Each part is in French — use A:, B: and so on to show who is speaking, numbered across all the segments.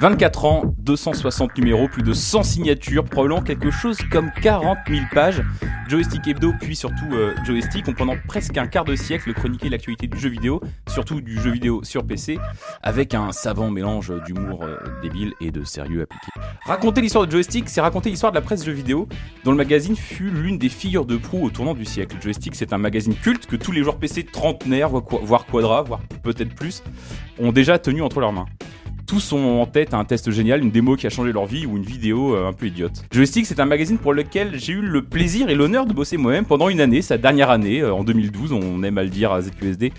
A: 24 ans, 260 numéros, plus de 100 signatures, probablement quelque chose comme 40 000 pages. Joystick Hebdo, puis surtout euh, Joystick, ont pendant presque un quart de siècle chroniqué l'actualité du jeu vidéo, surtout du jeu vidéo sur PC, avec un savant mélange d'humour euh, débile et de sérieux appliqué. Raconter l'histoire de Joystick, c'est raconter l'histoire de la presse jeu vidéo, dont le magazine fut l'une des figures de proue au tournant du siècle. Joystick, c'est un magazine culte que tous les joueurs PC trentenaires, voire quadra, voire peut-être plus, ont déjà tenu entre leurs mains tous ont en tête un test génial, une démo qui a changé leur vie ou une vidéo euh, un peu idiote. Joystick, c'est un magazine pour lequel j'ai eu le plaisir et l'honneur de bosser moi-même pendant une année, sa dernière année, euh, en 2012, on aime à le dire à ZQSD.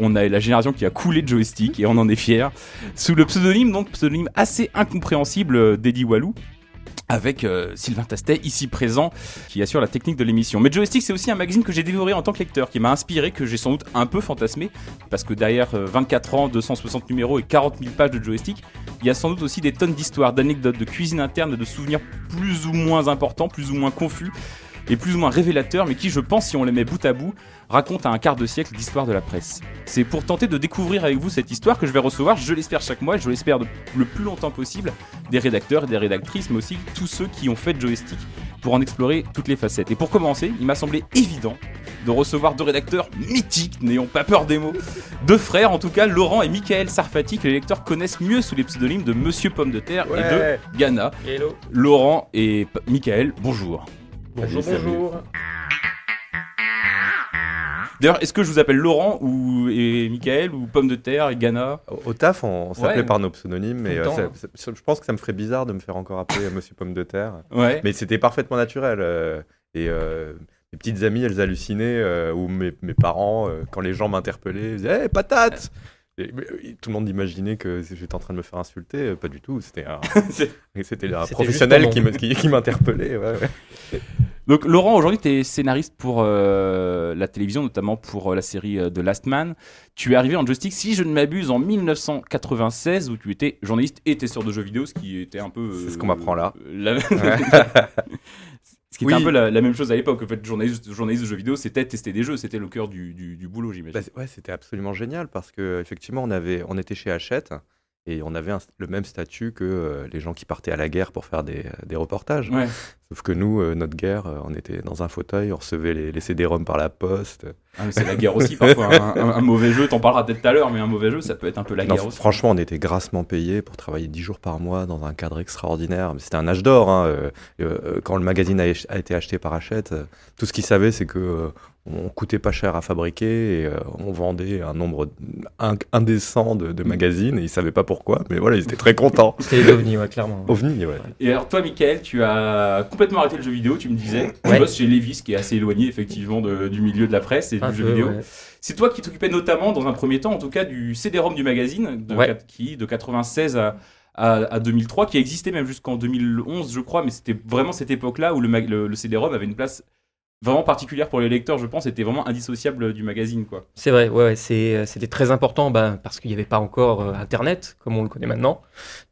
A: On a la génération qui a coulé de joystick et on en est fier. Sous le pseudonyme, donc pseudonyme assez incompréhensible euh, d'Eddie Walou avec euh, Sylvain Tastet ici présent qui assure la technique de l'émission. Mais Joystick c'est aussi un magazine que j'ai dévoré en tant que lecteur, qui m'a inspiré, que j'ai sans doute un peu fantasmé, parce que derrière 24 euh, ans, 260 numéros et 40 000 pages de Joystick, il y a sans doute aussi des tonnes d'histoires, d'anecdotes, de cuisine interne, de souvenirs plus ou moins importants, plus ou moins confus, et plus ou moins révélateurs, mais qui, je pense, si on les met bout à bout, racontent à un quart de siècle d'histoire de la presse. C'est pour tenter de découvrir avec vous cette histoire que je vais recevoir, je l'espère chaque mois, je l'espère le plus longtemps possible, des rédacteurs et des rédactrices, mais aussi tous ceux qui ont fait Joystick pour en explorer toutes les facettes. Et pour commencer, il m'a semblé évident de recevoir deux rédacteurs mythiques, n'ayons pas peur des mots, deux frères en tout cas, Laurent et Michael Sarfati, que les lecteurs connaissent mieux sous les pseudonymes de Monsieur Pomme de Terre et de Ghana.
B: Hello.
A: Laurent et Michael, bonjour.
B: Bonjour, bonjour.
A: D'ailleurs, est-ce que je vous appelle Laurent ou et Michael ou Pomme de Terre et Ghana
C: Au, taf, on, s'appelait par nos pseudonymes, mais euh, je pense que ça me ferait bizarre de me faire encore appeler Monsieur Pomme de Terre.
A: Ouais.
C: Mais c'était parfaitement naturel. euh, et euh, mes petites amies, elles hallucinaient, euh, ou mes, mes parents, euh, quand les gens m'interpellaient, ils disaient Hé, patate Et, mais, euh, Tout le monde imaginait que j'étais en train de me faire insulter. euh, Pas du tout. C'était un, c'était un professionnel qui m'interpellait. ouais, ouais.
A: Donc Laurent, aujourd'hui tu es scénariste pour euh, la télévision, notamment pour euh, la série euh, The Last Man. Tu es arrivé en joystick, si je ne m'abuse, en 1996, où tu étais journaliste et testeur de jeux vidéo, ce qui était un peu...
C: C'est ce qu'on m'apprend là.
A: la-
C: Ouais.
A: ce qui était un peu la, la même chose à l'époque. En fait, journaliste, journaliste de jeux vidéo, c'était tester des jeux, c'était le cœur du, du- du boulot, j'imagine.
C: Bah, ouais, c'était absolument génial parce que effectivement, on avait, on était chez Hachette et on avait un- le même statut que euh, les gens qui partaient à la guerre pour faire des, des reportages.
A: Ouais.
C: Sauf que nous, euh, notre guerre, euh, on était dans un fauteuil, on recevait les, les CD-ROM par la poste.
A: Ah, c'est la guerre aussi parfois. Un, un- un mauvais jeu, t'en parleras peut-être tout à l'heure, mais un mauvais jeu, ça peut être un peu la
C: Non,
A: guerre aussi.
C: franchement, on était grassement payés pour travailler 10 jours par mois dans un cadre extraordinaire. C'était un âge d'or. hein, euh, euh, quand le magazine a, a été acheté par Hachette, euh, tout ce qu'ils savaient, c'est que euh, on coûtait pas cher à fabriquer et euh, on vendait un nombre in- indécent de, de magazines et ils savaient pas pourquoi. Mais voilà, ils étaient très contents.
B: C'était les ovnis, ouais, clairement.
C: OVNI, ouais.
A: Et alors toi, Michael, tu as complètement arrêté le jeu vidéo, tu me disais. Tu
B: Ouais.
A: bosses chez Levis, qui est assez éloigné effectivement de- du milieu de la presse et
B: Un
A: du jeu vidéo.
B: ouais.
A: C'est toi qui t'occupais notamment, dans un premier temps, en tout cas, du CD-ROM du magazine, de,
B: Ouais.
A: quat- qui de 96 à, à, à 2003, qui existait même jusqu'en 2011, je crois, mais c'était vraiment cette époque-là où le, le, le CD-ROM avait une place vraiment particulière pour les lecteurs, je pense, était vraiment indissociable du magazine, quoi.
B: C'est vrai, ouais, euh, c'était très important bah, parce qu'il n'y avait pas encore euh, Internet comme on le connaît maintenant.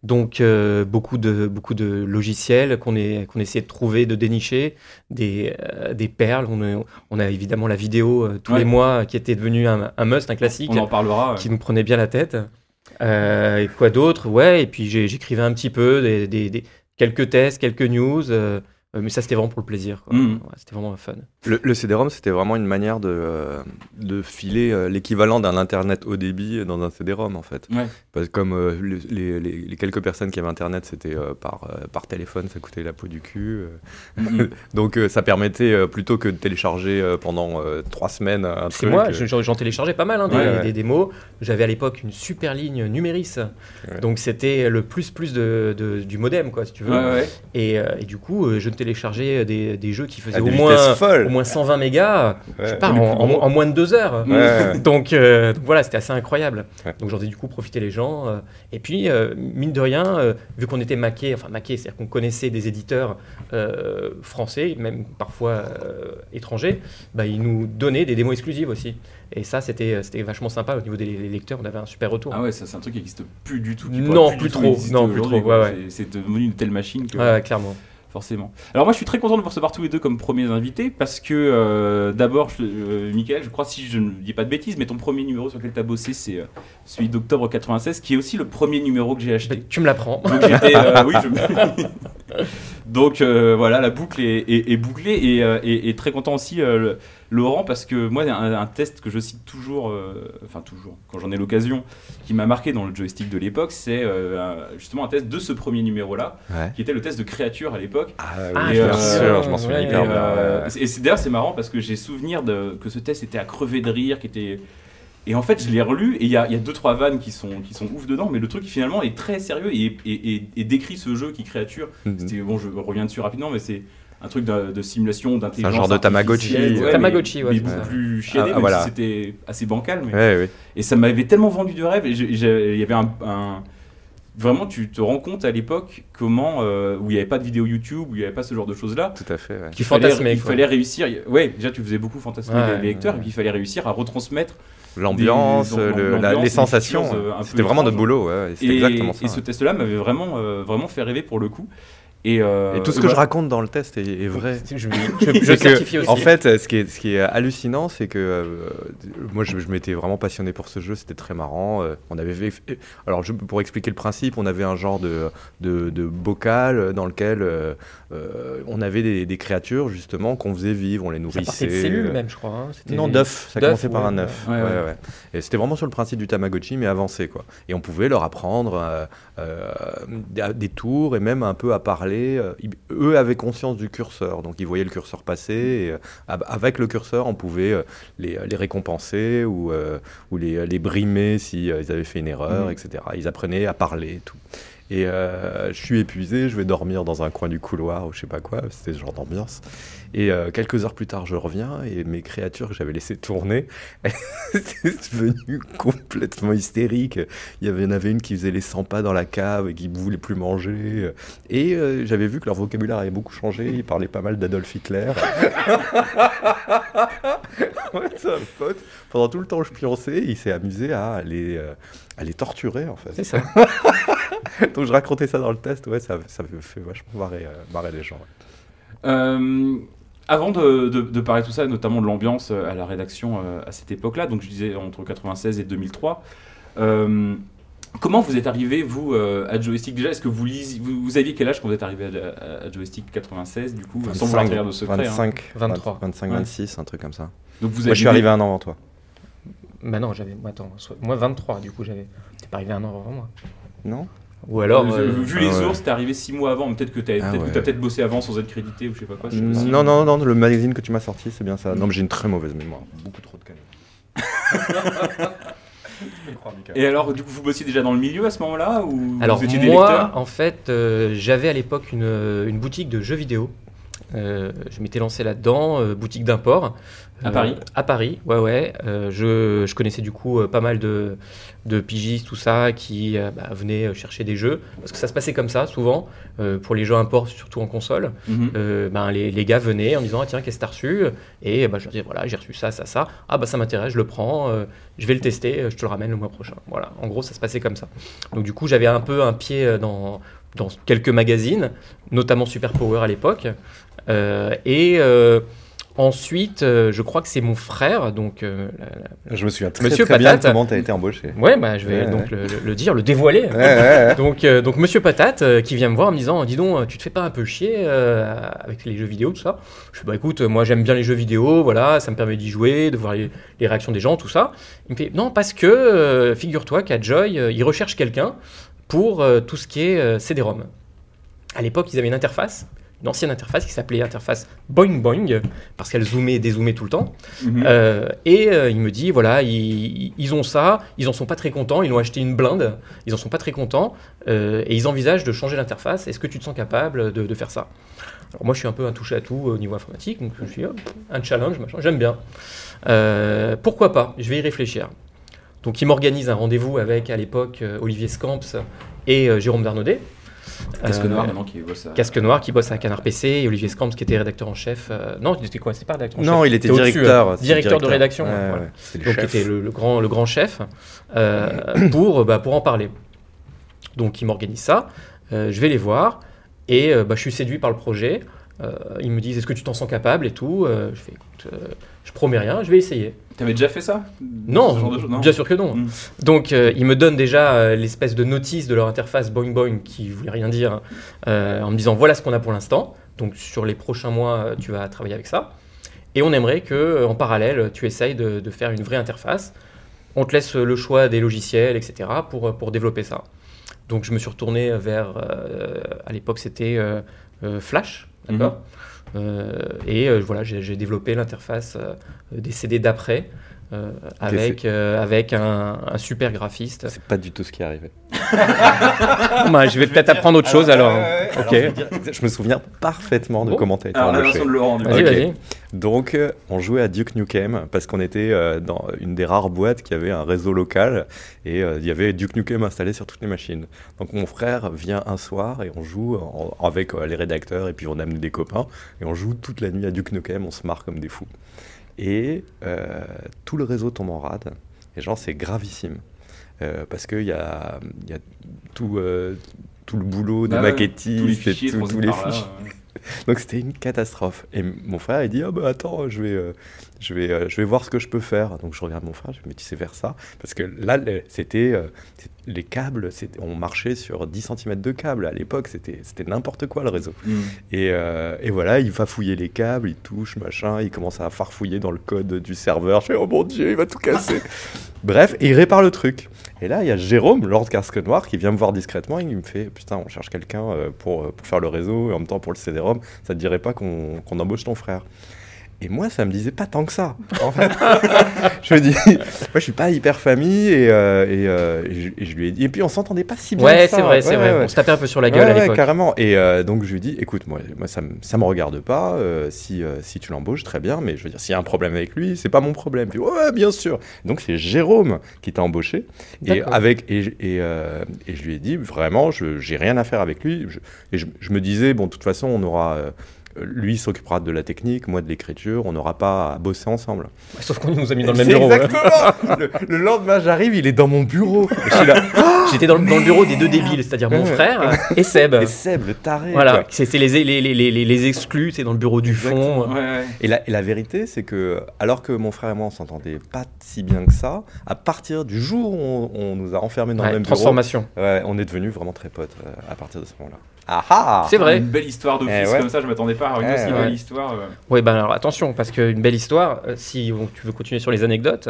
B: Donc euh, beaucoup, de, beaucoup de logiciels qu'on, est, qu'on essayait de trouver, de dénicher, des, euh, des perles. On a, on a évidemment la vidéo tous
A: Ouais.
B: les mois qui était devenue un, un must, un classique,
A: On en parlera.
B: qui nous prenait bien la tête. Et quoi d'autre? Ouais, et puis j'écrivais un petit peu, des, des- des- quelques tests, quelques news. Euh, mais ça, c'était vraiment pour le plaisir. Ouais, c'était vraiment fun.
C: Le, le CD-ROM, c'était vraiment une manière de, euh, de filer euh, l'équivalent d'un Internet haut débit dans un CD-ROM, en fait.
A: Ouais.
C: Parce que comme euh, le- les, les- les quelques personnes qui avaient Internet, c'était euh, par, euh, par téléphone, ça coûtait la peau du cul. euh.
A: Mhm.
C: Donc euh, ça permettait, euh, plutôt que de télécharger euh, pendant euh, trois semaines un
B: C'est
C: truc...
B: moi,
C: euh,
B: je- j'en téléchargeais pas mal, hein, des,
C: Ouais, ouais.
B: des démos. J'avais à l'époque une super ligne Numéris.
C: Ouais.
B: Donc c'était le plus plus de, de- du modem, quoi, si tu veux.
A: Ouais, ouais.
B: Et, euh, et du coup, euh, je téléchargeais des, des jeux qui faisaient au moins,
C: folles.
B: au moins 120 mégas, je sais pas, en, moins de deux heures.
C: Ouais.
B: Donc, euh, donc voilà, c'était assez incroyable.
C: Ouais.
B: Donc j'en ai du coup profité les gens. euh, et puis, euh, mine de rien, euh, vu qu'on était maqué, enfin maqué, c'est-à-dire qu'on connaissait des éditeurs euh, français, même parfois euh, étrangers, bah, ils nous donnaient des démos exclusives aussi. Et ça, c'était c'était vachement sympa au niveau des lecteurs, on avait un super retour.
A: Ah ouais, ça c'est un truc qui n'existe plus du tout. qui
B: Non, plus trop. Non, plus trop, ouais, ouais.
A: C'est c'est devenu une telle machine que.
B: Ouais, ouais, clairement.
A: Forcément. Alors moi je suis très content de vous recevoir tous les deux comme premiers invités parce que euh, d'abord, euh, Michael, je crois si je ne dis pas de bêtises, mais ton premier numéro sur lequel tu as bossé c'est euh, celui d'octobre 96 qui est aussi le premier numéro que j'ai acheté.
B: Tu me l'apprends.
A: Donc euh, oui, je- Donc voilà, la boucle est, est- est bouclée et, et- et très content aussi le- Laurent parce que moi un, un test que je cite toujours, euh, enfin toujours quand j'en ai l'occasion, qui m'a marqué dans le joystick de l'époque, c'est euh, justement un test de ce premier numéro là,
C: Ouais.
A: qui était le test de créature à l'époque.
C: Ah, oui,
A: je
C: bien
A: me
C: sûr, je m'en souviens
B: ouais,
A: Et,
C: hyper bien.
A: euh,
C: ouais.
A: et c'est- d'ailleurs c'est marrant parce que j'ai souvenir de, que ce test était à crever de rire, qui était et en fait, je l'ai relu et il y a, il y a deux trois vannes qui sont qui sont ouf dedans, mais le truc finalement est très sérieux et, et, et- et décrit ce jeu qui créature. C'était bon, je reviens dessus rapidement, mais c'est un truc de, de simulation d'intelligence.
C: genre de Tamagotchi.
A: artificielle,
B: Ouais, Tamagotchi,
A: mais,
B: ouais,
A: mais beaucoup plus chiadé,
C: Ah,
A: même
C: voilà.
A: si c'était assez bancal. Mais...
C: Ouais, ouais.
A: Et ça m'avait tellement vendu du rêve. Il y avait un, un- Vraiment, tu te rends compte à l'époque comment. euh, où il n'y avait pas de vidéo YouTube, où il n'y avait pas ce genre de choses-là.
C: Tout à fait. ouais.
A: qu'il fallait, il fallait réussir. Ouais, déjà, tu faisais beaucoup fantasmer
B: Ouais,
A: les lecteurs,
C: ouais.
A: et puis il fallait réussir à retransmettre.
C: L'ambiance, le- les sensations.
A: euh, un
C: C'était vraiment notre
A: étranges.
C: boulot. ouais, et exactement ça.
A: et ce test-là m'avait vraiment, euh, vraiment fait rêver pour le coup. Et, euh,
C: Et tout ce que je raconte dans le test est, est vrai.
B: Je, je, je, je
C: C'est que,
B: certifie aussi.
C: En fait, euh, ce qui est, ce qui est hallucinant, c'est que euh, moi, je, je m'étais vraiment passionné pour ce jeu. C'était très marrant. Euh, on avait fait- alors, je, pour expliquer le principe, on avait un genre de, de, de bocal dans lequel euh, on avait des, des créatures justement qu'on faisait vivre, on les
B: ça
C: nourrissait.
B: partait de cellules même, je crois. hein.
C: Non, d'œufs. Ça commençait par
B: ouais,
C: un œuf.
A: ouais.
C: Ouais,
A: Ouais,
C: ouais,
A: ouais.
C: Et c'était vraiment sur le principe du Tamagotchi, mais avancé, quoi. Et on pouvait leur apprendre euh, euh, des- tours et même un peu à parler. Ils- eux avaient conscience du curseur, donc ils voyaient le curseur passer. Et, euh, av- avec le curseur, on pouvait euh, les, les récompenser ou, euh, ou les, les brimer si euh, ils avaient fait une erreur,
A: Mhm.
C: etc. Ils apprenaient à parler et tout. Et euh, je suis épuisé, je vais dormir dans un coin du couloir ou je sais pas quoi, c'était ce genre d'ambiance. Et euh, quelques heures plus tard, je reviens et mes créatures que j'avais laissées tourner, étaient devenues complètement hystériques. Il y en avait une qui faisait les 100 pas dans la cave et qui ne voulait plus manger. Et euh, j'avais vu que leur vocabulaire avait beaucoup changé, ils parlaient pas mal d'Adolf Hitler. ouais, c'est un pote. Pendant tout le temps que je pionçais, il s'est amusé à les, euh, à les torturer en fait.
B: C'est ça.
C: Donc je racontais ça dans le test, ouais, ça, ça me fait vachement marrer, euh, marrer les gens. ouais.
A: Euh, avant de, de- de parler de tout ça, notamment de l'ambiance euh, à la rédaction euh, à cette époque-là, donc je disais entre 96 et 2003, euh, comment vous êtes arrivé, vous, euh, à Joystick? Déjà, est-ce que vous, lisiez, vous, vous aviez quel âge quand vous êtes arrivé à, à- à Joystick 96, du coup, sans vouloir trahir de secret hein.
C: 25,
B: 23.
C: 25,
A: Ouais.
C: 26, un truc comme ça.
A: Donc vous
C: Moi, je suis arrivé un an avant toi.
B: Bah non, j'avais. moi, Attends, soit- moi 23, du coup, j'avais. T'es pas arrivé un an avant moi.
C: Non
B: Ou alors.
A: Vu-
B: euh,
A: vu
C: ah
A: les
C: ouais.
A: t'es arrivé 6 mois avant, mais peut-être que t'as
C: Ah
A: peut-être, que
C: ouais.
A: t'as peut-être bossé avant sans être crédité ou je sais pas quoi.
C: Non, non, non, le magazine que tu m'as sorti, c'est bien ça. Non, mais j'ai une très mauvaise mémoire. Beaucoup trop de canaux.
A: Et alors, du coup, vous bossiez déjà dans le milieu à ce moment-là ou
B: Alors
A: vous étiez des
B: moi,
A: lecteurs
B: en fait, euh, j'avais à l'époque une, une boutique de jeux vidéo. Euh, je m'étais lancé là-dedans, euh, boutique d'import.
A: À Paris
B: À Paris, ouais, ouais. Euh, je, je connaissais du coup euh, pas mal de, de pigistes, tout ça, qui euh, bah, venaient chercher des jeux. Parce que ça se passait comme ça, souvent, euh, pour les jeux import, surtout en console. Euh, ben, les, les gars venaient en disant ah, tiens qu'est-ce que t'as reçu? Et ben, je leur disais voilà j'ai reçu ça ça ça. Ah bah ça m'intéresse je le prends euh, je vais le tester euh, je te le ramène le mois prochain. Voilà. En gros ça se passait comme ça. Donc du coup j'avais un peu un pied euh, dans dans quelques magazines notamment Super Power à l'époque. Euh, et euh, ensuite euh, je crois que c'est mon frère donc euh, la- la-
C: Je me souviens très,
B: Monsieur
C: très bien
B: Patate.
C: comment tu as été embauché.
B: ouais bah je vais
C: Ouais,
B: donc le, le- le dire le dévoiler
C: Ouais,
B: donc, euh, donc Monsieur Patate qui vient me voir en me disant Dis donc, tu te fais pas un peu chier avec les jeux vidéo, tout ça? Je fais Bah écoute, moi j'aime bien les jeux vidéo, voilà, ça me permet d'y jouer, de voir les, les réactions des gens, tout ça. Il me fait Non, parce que figure-toi qu'à Joy, ils recherchent quelqu'un pour tout ce qui est CD-ROM. À l'époque, ils avaient une interface. Une ancienne interface qui s'appelait interface Boing Boing, parce qu'elle zoomait et dézoomait tout le temps.
A: Mhm.
B: Euh, et euh, il me dit voilà, ils, ils ont ça, ils en sont pas très contents, ils ont acheté une blinde, ils en sont pas très contents, euh, et ils envisagent de changer l'interface. Est-ce que tu te sens capable de, de faire ça? Alors moi, je suis un peu un touche à tout au niveau informatique, donc je me suis dit, oh, un challenge, machin, j'aime bien. Pourquoi pas? Je vais y réfléchir. Donc il m'organise un rendez-vous avec à l'époque Olivier Scamps et Jérôme Darnaudet.
A: Casque
B: Euh,
A: noir maintenant qui bosse à...
B: Casque Noir qui bosse à Canard PC et Olivier Scamps qui était rédacteur en chef. euh, non, c'était quoi C'était pas rédacteur en chef.
C: Non, il était directeur. c'était
B: directeur de rédaction. Voilà. Donc,
C: chef.
B: était le, le grand, le grand chef, euh, pour, bah, pour en parler. Donc, il m'organise ça. Je vais les voir. Et bah, je suis séduit par le projet. Euh, ils me disent est-ce que tu t'en sens capable et tout? Euh, je fais écoute, euh, je promets rien, je vais essayer.
A: T'avais déjà fait ça?
B: Non,
A: genre de
B: bien sûr que non.
A: Mm.
B: Donc euh, ils me donnent déjà euh, l'espèce de notice de leur interface Boing Boing qui voulait rien dire euh, en me disant voilà ce qu'on a pour l'instant. Donc sur les prochains mois tu vas travailler avec ça. Et on aimerait que en parallèle tu essayes de, de faire une vraie interface. On te laisse le choix des logiciels, etc. pour, pour développer ça. Donc je me suis retourné vers, à l'époque c'était Flash, d'accord? Euh, Et euh, voilà, j'ai développé l'interface euh, des CD d'après euh, avec, euh, avec un, un super graphiste.
C: C'est pas du tout ce qui est arrivé.
B: Bah, je vais peut-être apprendre autre chose alors.
C: Alors,
B: Ok.
C: je, veux dire, je me souviens parfaitement de
B: Bon.
C: comment t'as été
A: Alors,
C: embauché.
A: version de Laurent, du coup.
B: Vas-y,
C: Ok.
B: vas-y.
C: Donc, euh, on jouait à Duke Nukem parce qu'on était euh, dans une des rares boîtes qui avait un réseau local et euh, il y avait Duke Nukem installé sur toutes les machines. Donc, mon frère vient un soir et on joue avec les rédacteurs et puis on amène des copains et on joue toute la nuit à Duke Nukem, on se marre comme des fous. Et euh, tout le réseau tombe en rade et genre, c'est gravissime Euh, parce qu'il y a, il y a tout. euh, tout le boulot des
A: Ah
C: maquettistes
A: tous les
C: et tout- tous les fichiers. Donc c'était une catastrophe. Et mon frère il dit ah bah attends je vais euh, je vais euh, je vais voir ce que je peux faire. Donc je regarde mon frère je me dis sais faire ça? Parce que là c'était euh, c'est- les câbles on marchait sur 10 cm de câbles à l'époque c'était c'était n'importe quoi le réseau.
A: Mm.
C: Et, et voilà il va fouiller les câbles il touche machin il commence à farfouiller dans le code du serveur. Je fais oh mon dieu il va tout casser. Bref et il répare le truc. Et là, il y a Jérôme, Lord Casque Noir, qui vient me voir discrètement et il me fait Putain, on cherche quelqu'un euh, pour, euh, pour faire le réseau et en même temps pour le CD-ROM. Ça te dirait pas qu'on embauche ton frère Et moi, ça me disait pas tant que ça. En fait, je me dis Moi, je suis pas hyper famille et, euh, et, euh, et je, et je lui ai dit. Et puis, on s'entendait pas si bien.
B: Ouais, c'est vrai, c'est
C: Ouais,
B: vrai.
C: ouais,
B: On se tapait un peu sur la gueule
C: Ouais,
B: à l'époque.
C: carrément. Et euh, donc je lui dis, écoute, moi, moi ça, me- ça me regarde pas. si, si tu l'embauches, très bien. Mais je veux dire, s'il y a un problème avec lui, c'est pas mon problème. Puis ouais, bien sûr. Donc c'est Jérôme qui t'a embauché. Et avec et, je lui ai dit, vraiment, je j'ai rien à faire avec lui. Je- et je, je me disais, bon, de toute façon, on aura. Lui s'occupera de la technique, moi de l'écriture, on n'aura pas à bosser ensemble.
B: Sauf qu'on nous a mis dans le même bureau. ouais.
C: Exactement le, le lendemain, j'arrive, il est dans mon bureau.
B: J'étais dans, le- dans le bureau des deux débiles, c'est-à-dire mon frère et Seb.
C: et Seb, le taré.
B: Voilà, c'était les, les, les, les, les- les exclus, c'est dans le bureau du
C: Exactement.
B: fond.
A: Ouais, ouais.
C: Et la, et la vérité, c'est que, alors que mon frère et moi, on s'entendait pas si bien que ça, à partir du jour où on, on nous a enfermés dans
B: Ouais,
C: le même
B: transformation.
C: bureau, ouais, on est devenus vraiment très potes euh, à partir de ce moment-là. Ah ah
B: C'est vrai.
A: Une belle histoire d'office
C: Eh ouais.
A: comme ça, je m'attendais pas à une
C: Eh
A: aussi
C: ouais.
A: belle histoire. euh.
B: Oui, ben alors attention, parce qu'une belle histoire, euh, si tu veux continuer sur les anecdotes,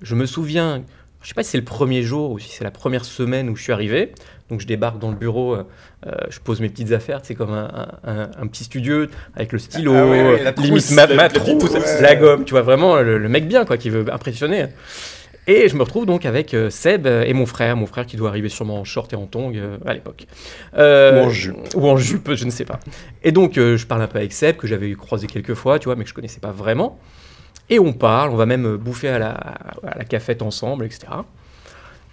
B: je me souviens, je sais pas si c'est le premier jour ou si c'est la première semaine où je suis arrivé. Donc je débarque dans le bureau, euh, je pose mes petites affaires, c'est comme un, un- un petit studio avec le stylo,
C: Ah ouais, ouais, la
B: limite ma, trousse, la gomme, tu vois vraiment le, le mec bien quoi, qui veut impressionner. Et je me retrouve donc avec euh, Seb euh, et mon frère, mon frère qui doit arriver sûrement en short et en tongs euh, à l'époque. Euh,
C: Ou en jupe.
B: Ou en jupe, je ne sais pas. Et donc je parle un peu avec Seb, que j'avais croisé quelques fois, tu vois, mais que je connaissais pas vraiment. Et on parle, on va même bouffer à la, à la cafette ensemble, etc.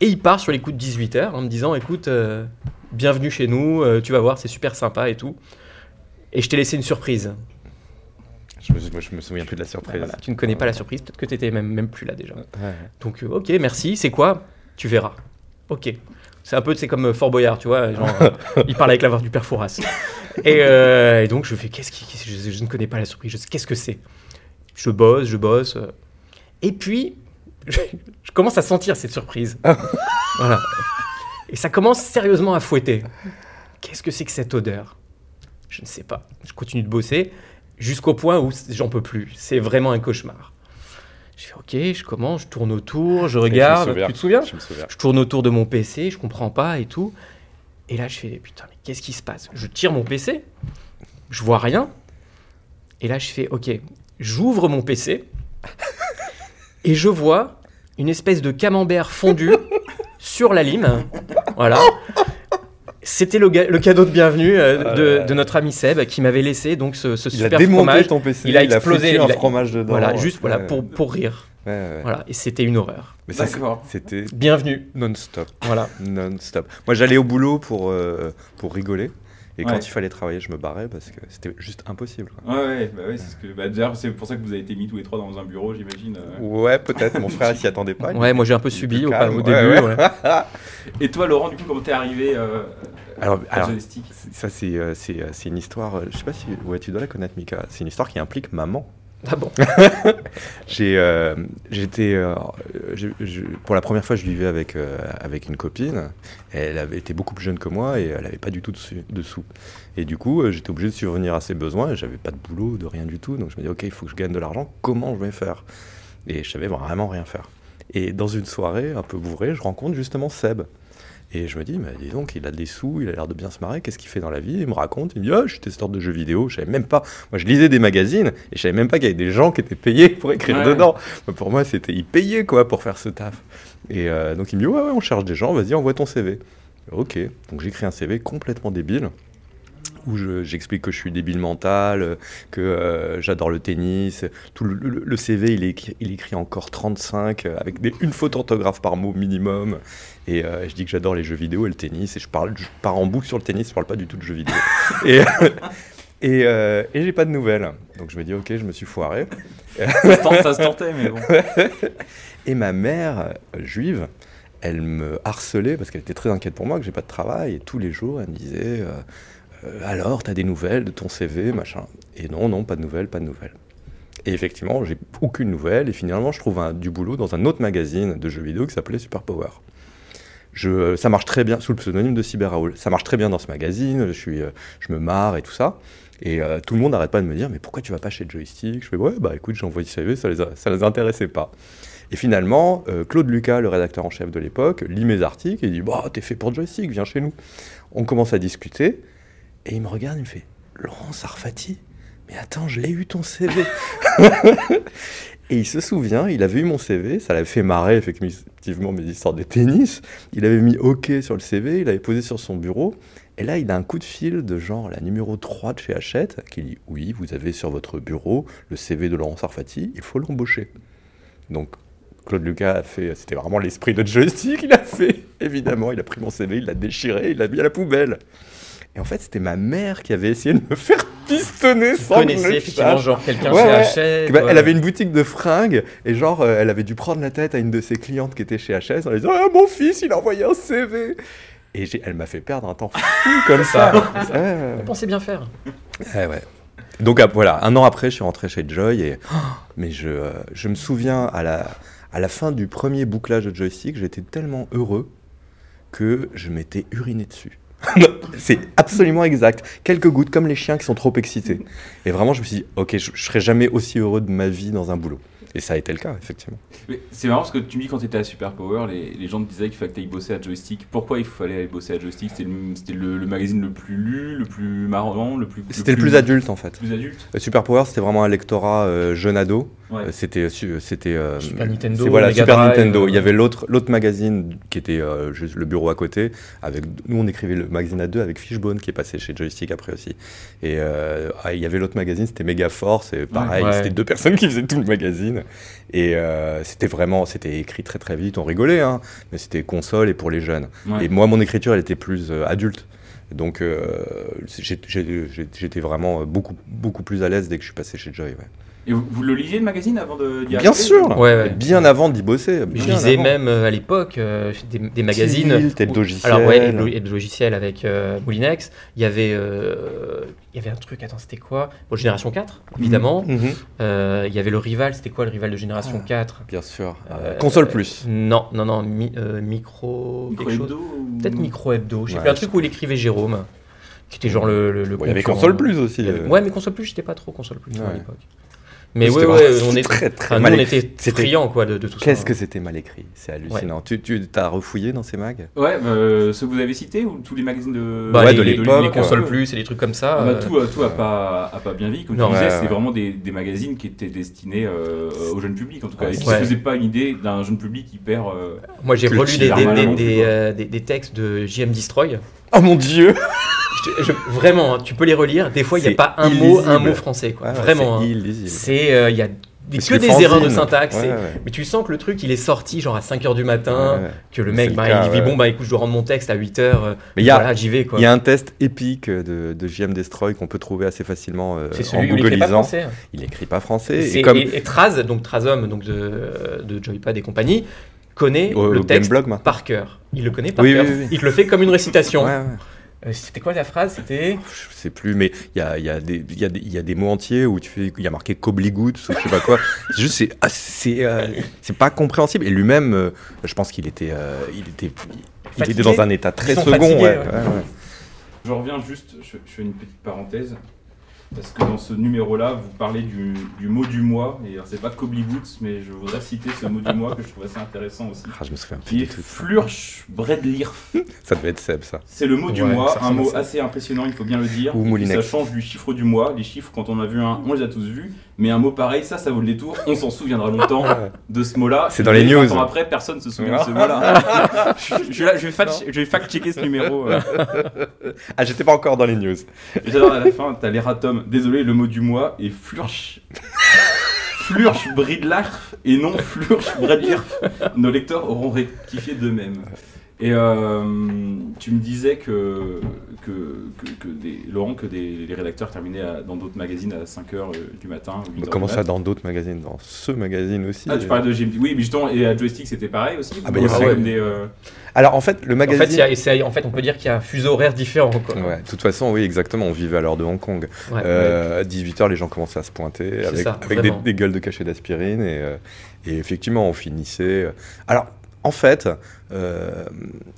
B: Et il part sur les coups de 18h en me disant écoute, euh, bienvenue chez nous, euh, tu vas voir, c'est super sympa et tout. Et je t'ai laissé une surprise.
C: Je me, moi, je me souviens plus de la surprise.
B: Voilà, tu ne connais pas la surprise, peut-être que tu étais même, même plus là déjà.
C: Ouais.
B: Donc, euh, ok, merci, c'est quoi? Tu verras. Ok. C'est un peu, c'est comme euh, Fort Boyard, tu vois, genre, euh, il parle avec la voix du père Fouras. Et, euh, et donc, je fais, qu'est-ce qui, je, je ne connais pas la surprise, qu'est-ce que c'est? Je bosse, je bosse. Et puis, je, je commence à sentir cette surprise. voilà. Et ça commence sérieusement à fouetter. Qu'est-ce que c'est que cette odeur? Je ne sais pas. Je continue de bosser jusqu'au point où j'en peux plus. C'est vraiment un cauchemar. Je fais ok, je commence, je tourne autour, je
C: Je
B: regarde.
C: souviens.
B: Tu te souviens?
C: Je me souviens.
B: Je tourne autour de mon PC, je comprends pas et tout. Et là, je fais putain, mais qu'est-ce qui se passe? Je tire mon PC, je vois rien. Et là, je fais ok, j'ouvre mon PC et je vois une espèce de camembert fondu sur la lime. Voilà. C'était le, cadeau de bienvenue euh, de, de notre ami Seb qui m'avait laissé donc ce, ce
C: Il a
B: super
C: démonté
B: fromage.
C: ton PC,
B: il a explosé,
C: un
B: il a-
C: fromage dedans.
B: Voilà, juste voilà,
C: Ouais,
B: pour, pour rire.
C: ouais, ouais.
B: Voilà, et c'était une horreur.
C: Mais c'était
B: Bienvenue.
C: non-stop.
B: Voilà.
C: Non-stop. Moi, j'allais au boulot pour, euh, pour rigoler. Et quand
A: Ouais.
C: il fallait travailler, je me barrais parce que c'était juste impossible. quoi.
A: Ouais, ouais, bah ouais, c'est ce que. Bah, d'ailleurs, c'est pour ça que vous avez été mis tous les trois dans un bureau, j'imagine. euh.
C: Ouais, peut-être. Mon frère, il s'y attendait pas.
B: Ouais, moi j'ai un peu subi au,
C: calme,
B: au
C: ouais,
B: début.
C: ouais.
B: ouais.
A: Et toi, Laurent, du coup, comment t'es arrivé euh,
C: alors, alors, ça, c'est euh, c'est, euh, c'est une histoire. euh, Je sais pas si. Ouais, tu dois la connaître, Mika. C'est une histoire qui implique maman.
B: Ah bon?
C: J'ai, euh, j'étais, euh, pour la première fois, je vivais avec euh, avec une copine. Elle avait été beaucoup plus jeune que moi et elle avait pas du tout de, sous. Et du coup, j'étais obligé de subvenir à ses besoins. Et j'avais pas de boulot, de rien du tout. Donc je me dis, ok, il faut que je gagne de l'argent. Comment je vais faire? Et je savais vraiment rien faire. Et dans une soirée un peu bourrée, je rencontre justement Seb. Et je me dis, mais dis donc, il a des sous, il a l'air de bien se marrer, qu'est-ce qu'il fait dans la vie? Il me raconte, il me dit, ah, je suis testeur de jeux vidéo, je savais même pas. Moi, je lisais des magazines et je savais même pas qu'il y avait des gens qui étaient payés pour écrire
A: Ouais.
C: dedans. Mais Pour moi, c'était, ils payaient quoi pour faire ce taf. Et euh, donc, il me dit, ouais, ouais, on cherche des gens, vas-y, envoie ton CV. Ok, donc j'écris un CV complètement débile où je- j'explique que je suis débile mental, euh, que euh, j'adore le tennis. Tout le, le- le CV, il est, écrit, il écrit encore 35, euh, avec des- une faute d'orthographe par mot minimum. Et euh, je dis que j'adore les jeux vidéo et le tennis. Et je, parle, je pars en boucle sur le tennis, je parle pas du tout de jeux vidéo. et et, euh, et j'ai pas de nouvelles. Donc je me dis, ok, je me suis foiré.
A: Ça se, tente- ça se tentait, mais bon.
C: Et ma mère, juive, elle me harcelait parce qu'elle était très inquiète pour moi, que j'ai pas de travail. Et tous les jours, elle me disait euh, Euh, Alors, t'as des nouvelles de ton CV, machin Et non, non, pas de nouvelles, pas de nouvelles. Et effectivement, j'ai aucune nouvelle. Et finalement, je trouve un- du boulot dans un autre magazine de jeux vidéo qui s'appelait Super Power. Je, ça marche très bien, sous le pseudonyme de Cyber Raoul. Ça marche très bien dans ce magazine, je, suis, euh, je me marre et tout ça. Et euh, tout le monde n'arrête pas de me dire, mais pourquoi tu vas pas chez Joystick? Je fais, ouais, bah écoute, j'ai envoyé CV, ça les, a- ça les intéressait pas. Et finalement, euh, Claude Lucas, le rédacteur en chef de l'époque, lit mes articles et dit, bah t'es fait pour Joystick, viens chez nous. On commence à discuter, et il me regarde, il me fait, Laurent Sarfati? Mais attends, je l'ai eu ton CV. et il se souvient, il avait eu mon CV, ça l'avait fait marrer effectivement mes histoires de tennis. Il avait mis OK sur le CV, il avait posé sur son bureau. Et là, il a un coup de fil de genre la numéro 3 de chez Hachette qui dit Oui, vous avez sur votre bureau le CV de Laurent Sarfati, il faut l'embaucher. Donc, Claude Lucas a fait, c'était vraiment l'esprit de joystick, il a fait, évidemment, il a pris mon CV, il l'a déchiré, il l'a mis à la poubelle. Et en fait, c'était ma mère qui avait essayé de me faire pistonner sans que je
B: effectivement genre quelqu'un
C: Ouais,
B: chez
C: ouais.
B: Hachette
C: Bah,
B: ouais.
C: Elle avait une boutique de fringues et genre euh, elle avait dû prendre la tête à une de ses clientes qui était chez HS en lui disant ah, mon fils il a envoyé un CV et j'ai- elle m'a fait perdre un temps fou comme ça. Ouais, ouais,
B: Vous pensez bien faire
C: ouais. Ouais, ouais. Donc ah, voilà, un an après je suis rentré chez Joy et oh, mais je, euh, je me souviens à la, à la fin du premier bouclage de joystick j'étais tellement heureux que je m'étais uriné dessus. C'est absolument exact. Quelques gouttes, comme les chiens qui sont trop excités. Et vraiment, je me suis dit, ok, je, je serai jamais aussi heureux de ma vie dans un boulot. Et ça a été le cas, effectivement.
A: Mais C'est marrant parce que tu me dis quand tu étais à Super Power, les, les gens te disaient qu'il fallait que tu ailles bosser à Joystick. Pourquoi il fallait aller bosser à Joystick? C'était le, c'était le, le magazine le plus lu, le plus marrant, le plus.
C: C'était le plus adulte, en fait.
A: Plus adulte?
C: Euh, Super Power, c'était vraiment un lectorat euh, jeune ado.
A: Ouais.
C: Euh, C'était, c'était euh,
B: Super Nintendo,
C: c'est- voilà,
B: Mega
C: Super
B: Drive,
C: Nintendo.
B: euh,
C: Il y avait l'autre, l'autre magazine qui était euh, juste le bureau à côté. Avec nous, on écrivait le magazine à deux avec Fishbone qui est passé chez Joystick après aussi. Et euh, ah, il y avait l'autre magazine, c'était Mega Force. Et pareil,
B: Ouais.
C: c'était deux personnes qui faisaient tout le magazine. Et euh, c'était vraiment, c'était écrit très très vite. On rigolait, hein, mais c'était console et pour les jeunes.
A: Ouais.
C: Et moi, mon écriture, elle était plus euh, adulte. Donc, euh, j'étais vraiment beaucoup, beaucoup plus à l'aise dès que je suis passé chez Joy. ouais.
A: Et vous, vous le lisiez le magazine avant de
C: Bien
A: arriver
C: sûr
B: Ouais, ouais.
C: Bien avant d'y bosser.
B: Je lisais
C: avant.
B: même euh, à l'époque euh, des, des magazines.
C: Tilt, logiciel.
B: Alors ouais, hebdo- logiciel avec euh, Moulinex. Il y avait, euh, il y avait un truc. Attends, c'était quoi? Bon, Génération 4, évidemment.
C: Mhm,
B: Euh, il y avait le rival. C'était quoi le rival de Génération
C: Ah.
B: 4
C: Bien sûr.
B: Euh,
C: Console Plus.
B: Non, non, non. mi- euh, micro.
A: Micro. Hebdo ou-
B: Peut-être Micro Hebdo. Je sais plus un truc où il écrivait Jérôme, qui était genre le. le, le
C: Bon, il y avait. Console Plus aussi.
B: Il y avait-
C: euh.
B: Ouais, mais console plus, j'étais pas trop console plus à l'époque. Mais ouais, ouais,
C: vraiment-
B: on est
C: très, très
B: enfin, nous,
C: mal
B: on
C: écrit.
B: était friands quoi de, de tout ça.
C: Qu'est-ce que c'était mal écrit? C'est hallucinant. Tu, tu as refouillé dans ces mags?
A: Ouais, euh, ceux que vous avez cités ou tous les magazines de.
B: Bah,
C: Ouais,
B: les,
C: de
B: les-
C: l'époque,
B: les consoles
A: ouais.
B: plus et des trucs comme ça.
A: Ah bah,
B: euh,
A: tout, euh, tout a pas, a pas bien vieilli. Comme
B: Non.
A: tu disais,
C: Ouais,
A: c'est
C: ouais.
A: vraiment des, des magazines qui étaient destinés euh, au jeune public, en tout cas,
C: Ouais,
A: et qui
B: ouais.
A: se faisaient pas une idée d'un jeune public hyper. euh,
B: Moi j'ai relu des, des, textes de JM Destroy.
C: Oh mon dieu
B: te- je- vraiment, hein, tu peux les relire. Des fois, il n'y a pas un mot, un mot français. Quoi.
C: Ouais,
B: vraiment.
C: C'est
B: hein. euh, il y a des-
C: Parce
B: que des erreurs de syntaxe.
C: Ouais,
B: c'est-
C: ouais.
B: Mais tu sens que le truc, il est sorti genre à 5h du matin,
C: Ouais,
B: que le mec,
C: le
B: bah,
C: cas,
B: il dit bon, bah écoute, je dois rendre mon texte à 8h.
C: Mais il y a-
B: voilà, j'y vais quoi.
C: Il y a un test épique de, de JM Destroy qu'on peut trouver assez facilement euh, en
B: il
C: googlisant.
B: français. hein.
C: Il écrit pas français. Et comme
B: Et, et Traz, donc Trazom, donc de, de Joypad et compagnie, connaît
C: au,
B: le texte par cœur. Il le connaît par
C: Oui,
B: cœur.
C: oui, oui.
B: Il te le fait comme une récitation. Euh, C'était quoi la phrase? C'était.
C: Je sais plus, mais il y a, il y, a des- il y, a des- il y a des mots entiers où tu fais, il y a marqué Cobligout ou je sais pas quoi. C'est juste, c'est, ah, c'est, euh, c'est pas compréhensible. Et lui-même, euh, je pense qu'il était, euh, il était, il était dans un état très second.
B: fatigués,
C: ouais,
B: ouais.
C: ouais, ouais.
A: Je reviens juste, je, je fais une petite parenthèse. Parce que dans ce numéro-là, vous parlez du, du mot du mois. Et c'est pas Cobley Boots, mais je voudrais citer ce mot du mois que je trouve assez intéressant aussi.
C: Ah, je me souviens
A: Qui est. Flurch Bredlirf.
C: Ça devait être Seb, ça.
A: C'est le mot du
B: Ouais,
A: mois, un mot assez impressionnant, il faut bien le dire.
C: Ou Moulinex.
A: ça change du chiffre du mois. Les chiffres, quand on a vu un, on les a tous vus. Mais un mot pareil, ça, ça vaut le détour. On s'en souviendra longtemps de ce mot-là.
C: C'est dans les news.
A: 20 ans après, personne se souvient de ce mot-là. je, je, je, je vais fact-checker ce numéro. euh.
C: Ah, j'étais pas encore dans les news.
A: Et J'adore à la fin, t'as l'erratum. Désolé, le mot du mois est flurch. Flurch Bridlarf et non Flurch Bredlirf. Nos lecteurs auront rectifié d'eux-mêmes. Et euh, tu me disais que, que, que, que des, Laurent, que des, les rédacteurs terminaient à- dans d'autres magazines à 5h du matin. ou 8
C: Mais
A: heures
C: comment ça dans d'autres magazines Dans ce magazine aussi
A: Ah, tu parlais de GMT. Oui, mais justement, et à Joystick, c'était pareil aussi
C: Ah, bah, il y a
A: bossez
C: ça,
A: comme
B: ouais.
A: des, euh,
C: Alors en fait, le
B: En
C: magazine.
B: fait, y a- en fait, on peut dire qu'il y a un fuseau horaire différent. Quoi.
C: Ouais, de toute façon, oui, exactement. On vivait à l'heure de Hong Kong.
B: Ouais.
C: Euh, à 18h, les gens commençaient à se pointer avec,
B: ça,
C: avec des, gueules de cachet d'aspirine. Et, euh, et effectivement, on finissait. euh, Alors, en fait, euh,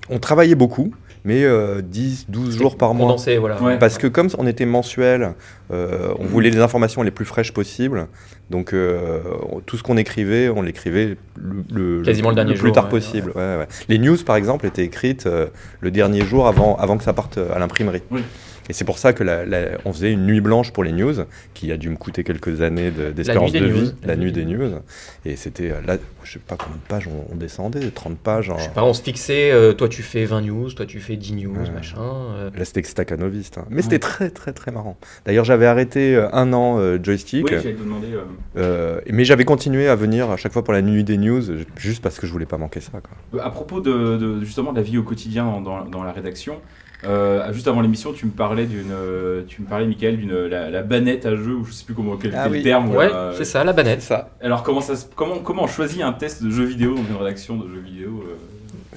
C: on travaillait beaucoup, mais euh, 10, 12 jours par mois.
B: Condensé, voilà.
A: Ouais.
C: Parce que comme on était mensuel, euh, on voulait les informations les plus fraîches possibles. Donc euh, tout ce qu'on écrivait, on l'écrivait le, le-
B: Quasiment le dernier
C: plus
B: jour,
C: tard
B: ouais,
C: possible. Ouais, ouais. Les news, par exemple, étaient écrites euh, le dernier jour avant, avant que ça parte à l'imprimerie.
A: Oui.
C: Et c'est pour ça que la- la- on faisait une nuit blanche pour les news, qui a dû me coûter quelques années de- d'espérance
B: des
C: de,
B: news.
C: vie,
B: La
C: la
B: nuit des
C: news. Et c'était euh, là, je sais pas combien de pages on, on descendait, 30 pages. en-
B: Je sais pas, on se fixait, euh, toi tu fais 20 news, toi tu fais 10 news,
C: Ouais.
B: machin. euh,
C: Là, c'était staccanoviste. hein. Mais
A: Ouais.
C: c'était très, très, très marrant. D'ailleurs, j'avais arrêté euh, un an euh, joystick.
A: Oui, j'allais te demander. euh,
C: Euh, mais j'avais continué à venir à chaque fois pour la nuit des news, juste parce que je voulais pas manquer ça. Quoi.
A: À propos de, de- justement de la vie au quotidien dans, dans- dans la rédaction, euh, juste avant l'émission, tu me parlais d'une, euh, tu me parlais, Michael, d'une la, la banette à jeu ou je sais plus comment quel
C: Ah
A: était le
C: oui.
A: terme.
B: Ouais,
A: voilà.
B: c'est ça, la banette.
C: ça.
A: Alors comment ça, comment comment on choisit un test de jeu vidéo dans une rédaction de jeux vidéo euh,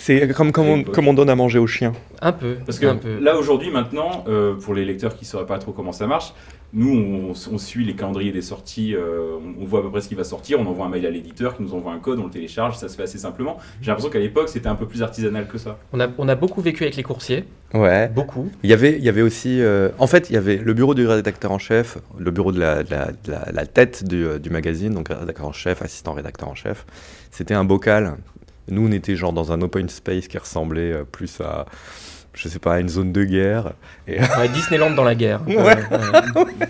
C: C'est comme, comme, on, comme on donne à manger aux chiens.
B: Un peu.
A: Parce que
B: un peu.
A: là aujourd'hui maintenant, euh, pour les lecteurs qui sauraient pas trop comment ça marche, nous on, on suit les calendriers des sorties, euh, on, on voit à peu près ce qui va sortir, on envoie un mail à l'éditeur qui nous envoie un code, on le télécharge, ça se fait assez simplement. J'ai l'impression qu'à l'époque c'était un peu plus artisanal que ça.
B: On, a, on a beaucoup vécu avec les coursiers,
C: Ouais.
B: beaucoup.
C: Il y avait, il y avait aussi. euh, en fait, il y avait le bureau du rédacteur en chef, le bureau de la, de la, de la- la tête du, du magazine, donc rédacteur en chef, assistant rédacteur en chef. C'était un bocal. Nous, on était genre dans un open space qui ressemblait euh, plus à. Je sais pas, à une zone de guerre.
B: Ouais, Disneyland dans la guerre.
C: Ouais.
B: ouais.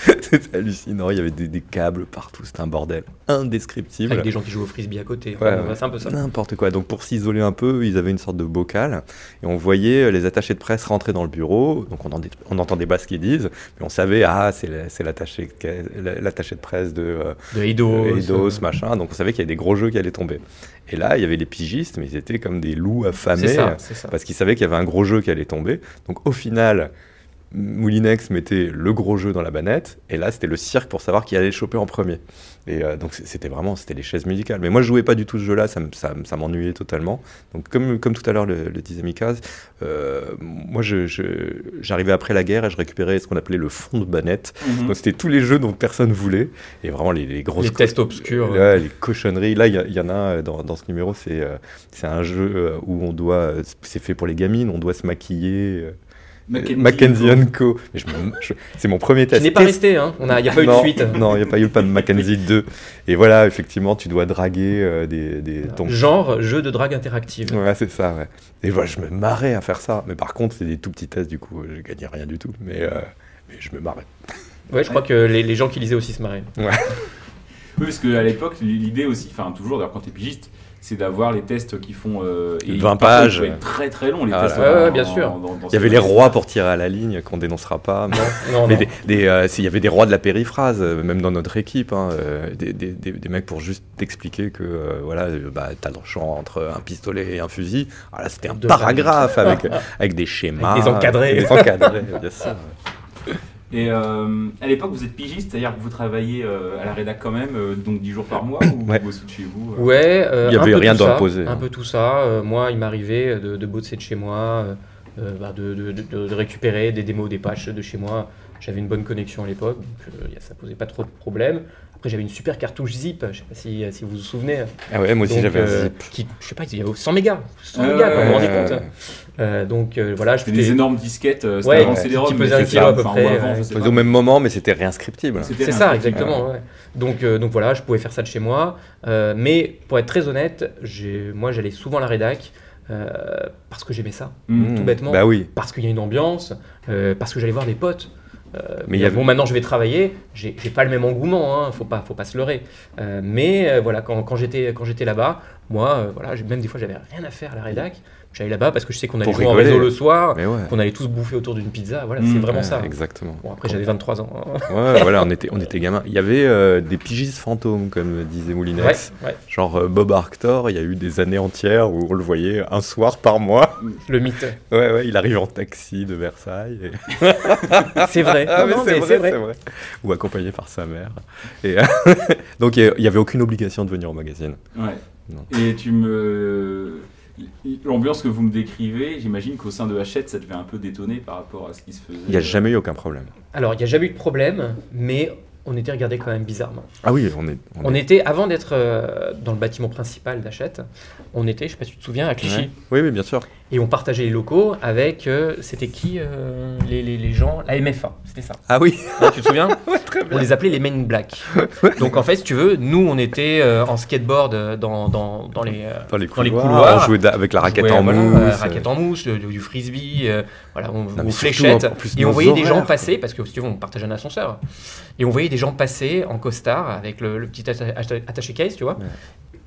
C: C'était hallucinant. Il y avait des, des câbles partout. C'était un bordel indescriptible.
B: Avec des gens qui jouent au frisbee à côté.
C: Ouais.
B: C'est un peu ça.
C: N'importe quoi. Donc pour s'isoler un peu, ils avaient une sorte de bocal et on voyait les attachés de presse rentrer dans le bureau. Donc on, entendait- on entendait pas ce qu'ils disent, mais on savait ah c'est la- c'est l'attaché l'attaché de presse de euh,
B: De Eidos.
C: Eidos,
B: euh,
C: machin. Donc on savait qu'il y avait des gros jeux qui allaient tomber. Et là il y avait les pigistes, mais ils étaient comme des loups affamés
B: ça.
C: parce qu'ils savaient qu'il y avait un gros jeu qui allait tomber. Donc au final. Moulinex mettait le gros jeu dans la banette, et là c'était le cirque pour savoir qui allait le choper en premier. Et euh, donc c'était vraiment c'était les chaises musicales. Mais moi je jouais pas du tout ce jeu-là, ça, me- ça, me- ça m'ennuyait totalement. Donc comme, comme tout à l'heure le, le disait Mikaz, euh, moi j'arrivais après la guerre et je récupérais ce qu'on appelait le fond de banette. Donc c'était tous les jeux dont personne voulait, et vraiment les, les grosses
B: Les tests obscurs.
C: Les cochonneries. Là, il y, en a euh, dans, dans ce numéro, c'est euh, c'est un jeu euh, où on doit, c'est fait pour les gamines, on doit se maquiller. Euh, Mackenzie and Co. C'est mon premier test.
B: n'est pas resté, hein. Il n'y a pas eu de
C: Non,
B: fuite.
C: Non, il n'y a pas eu pas de Mackenzie 2. Et voilà, effectivement, tu dois draguer euh, des, des ton-
B: Genre jeu de drague interactive.
C: Ouais, c'est ça, ouais. Et voilà, je me marrais à faire ça. Mais par contre, c'est des tout petits tests, du coup, je gagnais rien du tout. Mais, euh, mais je me marrais.
B: Ouais, je crois que les, les gens qui lisaient aussi se marraient.
A: Oui, parce qu'à l'époque, l'idée aussi, enfin toujours d'ailleurs quand t'es pigiste, c'est d'avoir les tests qui font euh,
C: 20
A: parfois,
C: pages.
A: Ils peuvent être très très longs les
C: Ah
A: tests. dans-
B: Ouais, ouais, bien sûr.
A: dans- dans
C: Il y avait les rois pour tirer à la ligne, qu'on dénoncera pas. mais-
B: Non,
C: Mais
B: non.
C: des, des, euh, s'il y avait des rois de la périphrase, euh, même dans notre équipe, hein, euh, des, des, des, des mecs pour juste t'expliquer que euh, voilà, euh, bah, t'as le choix entre un pistolet et un fusil. Ah, là, c'était un paragraphe avec, avec des schémas.
B: Avec des encadrés.
C: Des encadrés, bien sûr.
A: Et euh, à l'époque, vous êtes pigiste, c'est-à-dire que vous travaillez euh, à la rédac quand même, euh, donc 10 jours par mois, ou
C: Ouais.
A: vous bossez de chez vous euh?
B: Ouais, euh,
C: Il y
B: un
C: avait rien d'imposé,
B: Un
C: hein.
B: peu tout ça. Euh, moi, il m'arrivait de, de bosser de chez moi, bah, de, de- de- de récupérer des démos, des patchs de chez moi. J'avais une bonne connexion à l'époque, donc euh, ça posait pas trop de problèmes. Après, j'avais une super cartouche zip, je sais pas si, si vous vous souvenez.
C: Ah ouais, moi aussi j'avais un zip.
B: Qui, je sais pas, il y avait 100 mégas. 100
A: Ouais,
B: mégas, vous vous rendez compte
C: ouais.
B: Euh, Donc euh, voilà, je
A: C'était des énormes disquettes, euh, c'était
B: Ouais,
A: avant CD-ROM,
B: qui pesaient un kilo à peu
A: enfin,
B: près,
A: avant, je pas.
C: au même moment, mais c'était réinscriptible.
B: C'est ça, exactement. ouais. Donc, euh, donc voilà, je pouvais faire ça de chez moi. Euh, mais pour être très honnête, moi j'allais souvent à la rédac euh, parce que j'aimais ça.
A: Mm.
B: tout bêtement.
C: Bah oui.
B: Parce qu'il y a une ambiance, euh, parce que j'allais voir des potes. Euh,
C: Mais il y avait-
B: Bon, maintenant je vais travailler, j'ai pas le même engouement, hein, faut, pas, faut pas se leurrer. Euh, mais euh, voilà, quand, quand j'étais quand j'étais là-bas, moi, euh, voilà, même des fois j'avais rien à faire à la rédac. J'allais là-bas parce que je sais qu'on allait jouer en réseau le soir,
C: ouais.
B: qu'on allait tous bouffer autour d'une pizza. Voilà,
A: Mm.
B: c'est vraiment
C: Ouais,
B: ça.
C: Exactement.
B: Bon, après j'avais 23 ans. hein.
C: Ouais, voilà, on était, on était gamins. Il y avait euh, des pigistes fantômes, comme disait Moulinex.
B: Ouais, ouais,
C: Genre euh, Bob Arctor, il y a eu des années entières où on le voyait un soir par mois.
B: le mythe.
C: Ouais, ouais, il arrive en taxi de Versailles. et-
B: C'est vrai.
C: Ah, c'est. Ou accompagné par sa mère. Et, euh, donc il n'y avait aucune obligation de venir au magazine.
A: Ouais.
C: Non.
A: Et tu me. L'ambiance que vous me décrivez, j'imagine qu'au sein de Hachette, ça devait un peu détonner par rapport à ce qui se faisait.
C: Il n'y a jamais eu aucun problème.
B: Alors, il n'y a jamais eu de problème, mais on était regardé quand même bizarrement.
C: Ah oui, on est.
B: On était, avant d'être euh, dans le bâtiment principal d'Hachette, on était, je sais pas si tu te souviens, à Clichy.
C: Ouais. Oui, oui, bien sûr.
B: Et on partageait les locaux avec, euh, c'était qui euh, les, les- les gens La MFA, c'était ça.
C: Ah oui,
B: Hein, tu te souviens
C: très
B: On les appelait les Men Black. Donc en fait, si tu veux, nous, on était euh, en skateboard dans, dans, dans les...
C: dans les
B: Dans les
C: couloirs, on jouait avec la raquette en
B: voilà,
C: mousse.
B: euh, raquette en mousse, du, du frisbee, voilà, on,
C: en plus,
B: et on voyait des gens passer, parce que si tu veux, on partageait un ascenseur. Et on voyait des gens passer en costard avec le, le petit atta- atta- attaché case, tu vois.
C: Ouais.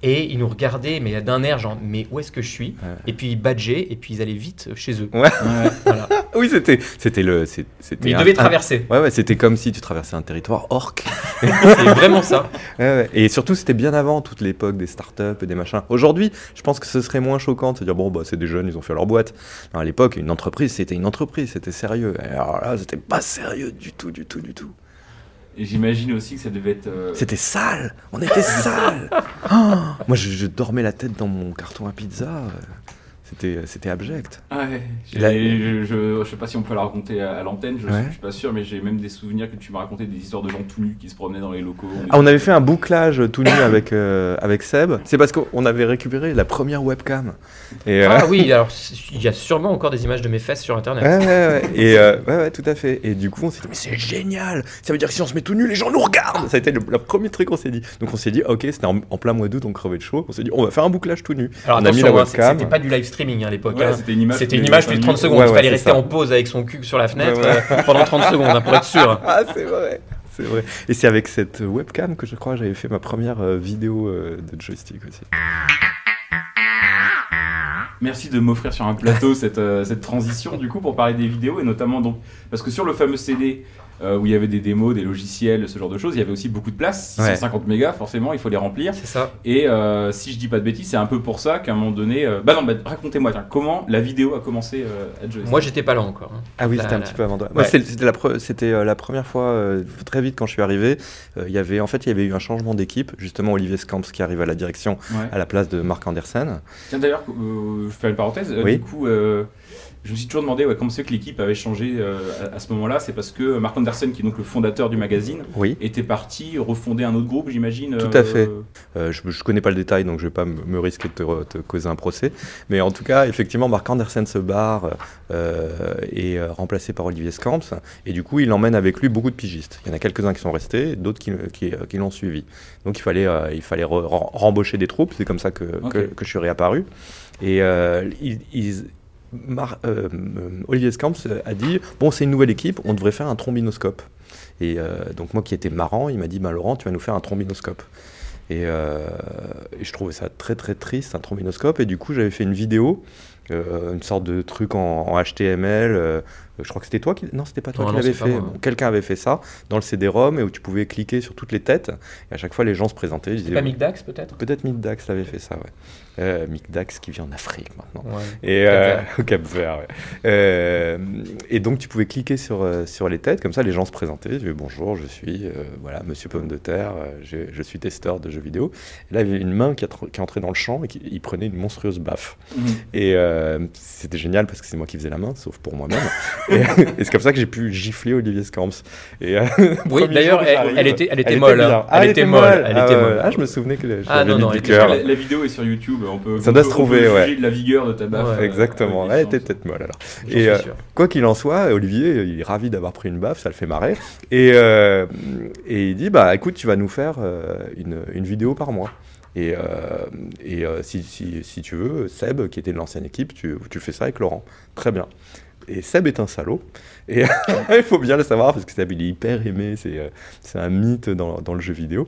B: Et ils nous regardaient, mais d'un air genre, mais où est-ce que je suis
C: Ouais.
B: Et puis ils badgeaient, et puis ils allaient vite chez eux.
C: Ouais.
A: Ouais.
B: Voilà.
C: Oui, c'était, c'était le, c'était.
B: Mais ils
C: un-
B: devaient
C: un-
B: traverser.
C: Ouais, ouais, c'était comme si tu traversais un territoire orc.
B: C'est vraiment ça.
C: Ouais, ouais. Et surtout, c'était bien avant toute l'époque des startups et des machins. Aujourd'hui, je pense que ce serait moins choquant de se dire bon, bah, c'est des jeunes, ils ont fait leur boîte. Non, à l'époque, une entreprise, c'était une entreprise, c'était sérieux. Et alors là, c'était pas sérieux du tout, du tout, du tout.
A: Et j'imagine aussi que ça devait être. euh,
C: C'était sale, on était sale. Oh, moi, je, je dormais la tête dans mon carton à pizza. euh, C'était, c'était abject.
A: Ouais, j'ai-
C: La-
A: je, je, je sais pas si on peut la raconter à, à l'antenne, je,
C: Ouais.
A: je suis pas sûr, mais j'ai même des souvenirs que tu m'as raconté des histoires de gens tout nus qui se promenaient dans les locaux.
C: Ah, on avait fait un bouclage tout nu avec, euh, avec Seb. C'est parce qu'on avait récupéré la première webcam. Et, euh,
B: Ah oui, alors il y a sûrement encore des images de mes fesses sur internet.
C: Ouais, ouais, ouais. Et euh, ouais, ouais, tout à fait. Et du coup, on s'est dit, mais c'est génial Ça veut dire que si on se met tout nu, les gens nous regardent Ça a été le, le premier truc qu'on s'est dit. Donc on s'est dit, ok, c'était en, en plein mois d'août, on crevait de chaud. On s'est dit, on va faire un bouclage tout nu.
B: Alors
C: on a mis la
B: hein,
C: webcam.
B: c'était pas du live streaming hein, à l'époque.
A: Ouais,
B: hein.
A: c'était une image.
B: C'était
A: tous
B: une
A: les
B: image plus de 30
A: minutes.
B: secondes.
C: Ouais,
B: il fallait rester
C: ça.
B: en pause avec son cul sur la fenêtre
C: Ouais, ouais.
B: euh, pendant 30 secondes hein, pour être sûr.
C: Ah, c'est vrai c'est vrai. Et c'est avec cette webcam que je crois j'avais fait ma première euh, vidéo euh, de joystick aussi.
A: Merci de m'offrir sur un plateau cette, euh, cette transition du coup pour parler des vidéos et notamment donc parce que sur le fameux CD euh, où il y avait des démos, des logiciels, ce genre de choses, il y avait aussi beaucoup de place,
C: Ouais.
A: 650 mégas forcément, il faut les remplir.
B: C'est ça.
A: Et euh, si je dis pas de bêtises, c'est un peu pour ça qu'à un moment donné, euh, bah non, bah, racontez-moi tiens, comment la vidéo a commencé euh, à Joystick.
B: Moi, j'étais pas là encore. hein.
C: Ah oui, c'était un
B: la-
C: petit peu avant toi.
B: Ouais.
C: Moi, c'était la, pre- c'était, la première fois, euh, très vite quand je suis arrivé, euh, il y avait, en fait, il y avait eu un changement d'équipe. Justement, Olivier Scamps qui arrive à la direction
A: Ouais.
C: à la place de Marc Andersen.
A: Tiens d'ailleurs, euh, je fais une parenthèse. euh,
C: Oui.
A: Du coup, euh, je me suis toujours demandé ouais, comment c'est que l'équipe avait changé euh, à, à ce moment-là. C'est parce que Mark Anderson, qui est donc le fondateur du magazine,
C: Oui.
A: était parti refonder un autre groupe, j'imagine.
C: Tout à fait. Euh, je ne connais pas le détail, donc je ne vais pas me risquer de te, causer un procès. Mais en tout cas, effectivement, Marc Andersen se barre euh, et euh, remplacé par Olivier Scamps. Et du coup, il emmène avec lui beaucoup de pigistes. Il y en a quelques-uns qui sont restés, d'autres qui, qui, qui l'ont suivi. Donc il fallait, euh, il fallait re- rembaucher des troupes. C'est comme ça que,
A: Ok.
C: que, que je suis réapparu. Et euh, ils- ils- Euh, euh, Olivier Scamps a dit Bon, c'est une nouvelle équipe, on devrait faire un trombinoscope. Et euh, donc, moi qui étais marrant, il m'a dit bah, Laurent, tu vas nous faire un trombinoscope. Et, euh, et je trouvais ça très très triste, un trombinoscope. Et du coup, j'avais fait une vidéo, euh, une sorte de truc en, en HTML. euh, je crois que c'était toi qui. Non, c'était pas toi
B: Non,
C: qui l'avais fait. Bon, Quelqu'un avait fait ça dans le CD-ROM et où tu pouvais cliquer sur toutes les têtes. Et à chaque fois, les gens se présentaient. disaient,
B: pas Mick Dax peut-être?
C: Peut-être Mick Dax l'avait fait ça, ouais. Euh, Mick Dax qui vit en Afrique maintenant.
B: Ouais.
C: Et euh, au Cap Vert, ouais. Euh, et donc tu pouvais cliquer sur, sur les têtes, comme ça les gens se présentaient, ils disaient bonjour, je suis voilà Monsieur Pomme de Terre, je, je suis testeur de jeux vidéo. Et là il y avait une main qui, a qui entrée dans le champ et qui il prenait une monstrueuse baffe.
A: Mhm.
C: Et, euh, c'était génial parce que c'est moi qui faisais la main, sauf pour moi-même. et, et c'est comme ça que j'ai pu gifler Olivier Scamps. Et, euh,
B: Oui, d'ailleurs,
C: où
B: elle, était, elle était
C: elle
B: molle.
C: bien.
B: hein.
C: Ah,
B: Elle était molle. Elle
C: ah,
B: était
C: ouais.
B: molle.
C: Ah, je me souvenais que je
B: Ah, non, non,
C: du cœur.
A: La, la vidéo est sur YouTube, on peut,
C: Ça
A: on
C: doit
A: peut-
C: se
A: on peut
C: trouver, ouais.
A: de la vigueur de ta baffe.
B: Ouais,
A: euh,
C: Exactement, elle était peut-être molle alors. Et, euh. Quoi qu'il en soit, Olivier, il est ravi d'avoir pris une baffe, ça le fait marrer. Et, euh, et il dit bah écoute, tu vas nous faire euh, une, une vidéo par mois. Et, euh, euh, si, tu veux, Seb, qui était de l'ancienne équipe, tu, fais ça avec Laurent. Très bien. Et Seb est un salaud. Et il faut bien le savoir parce que Seb, il est hyper aimé. C'est euh, un mythe dans, le jeu vidéo.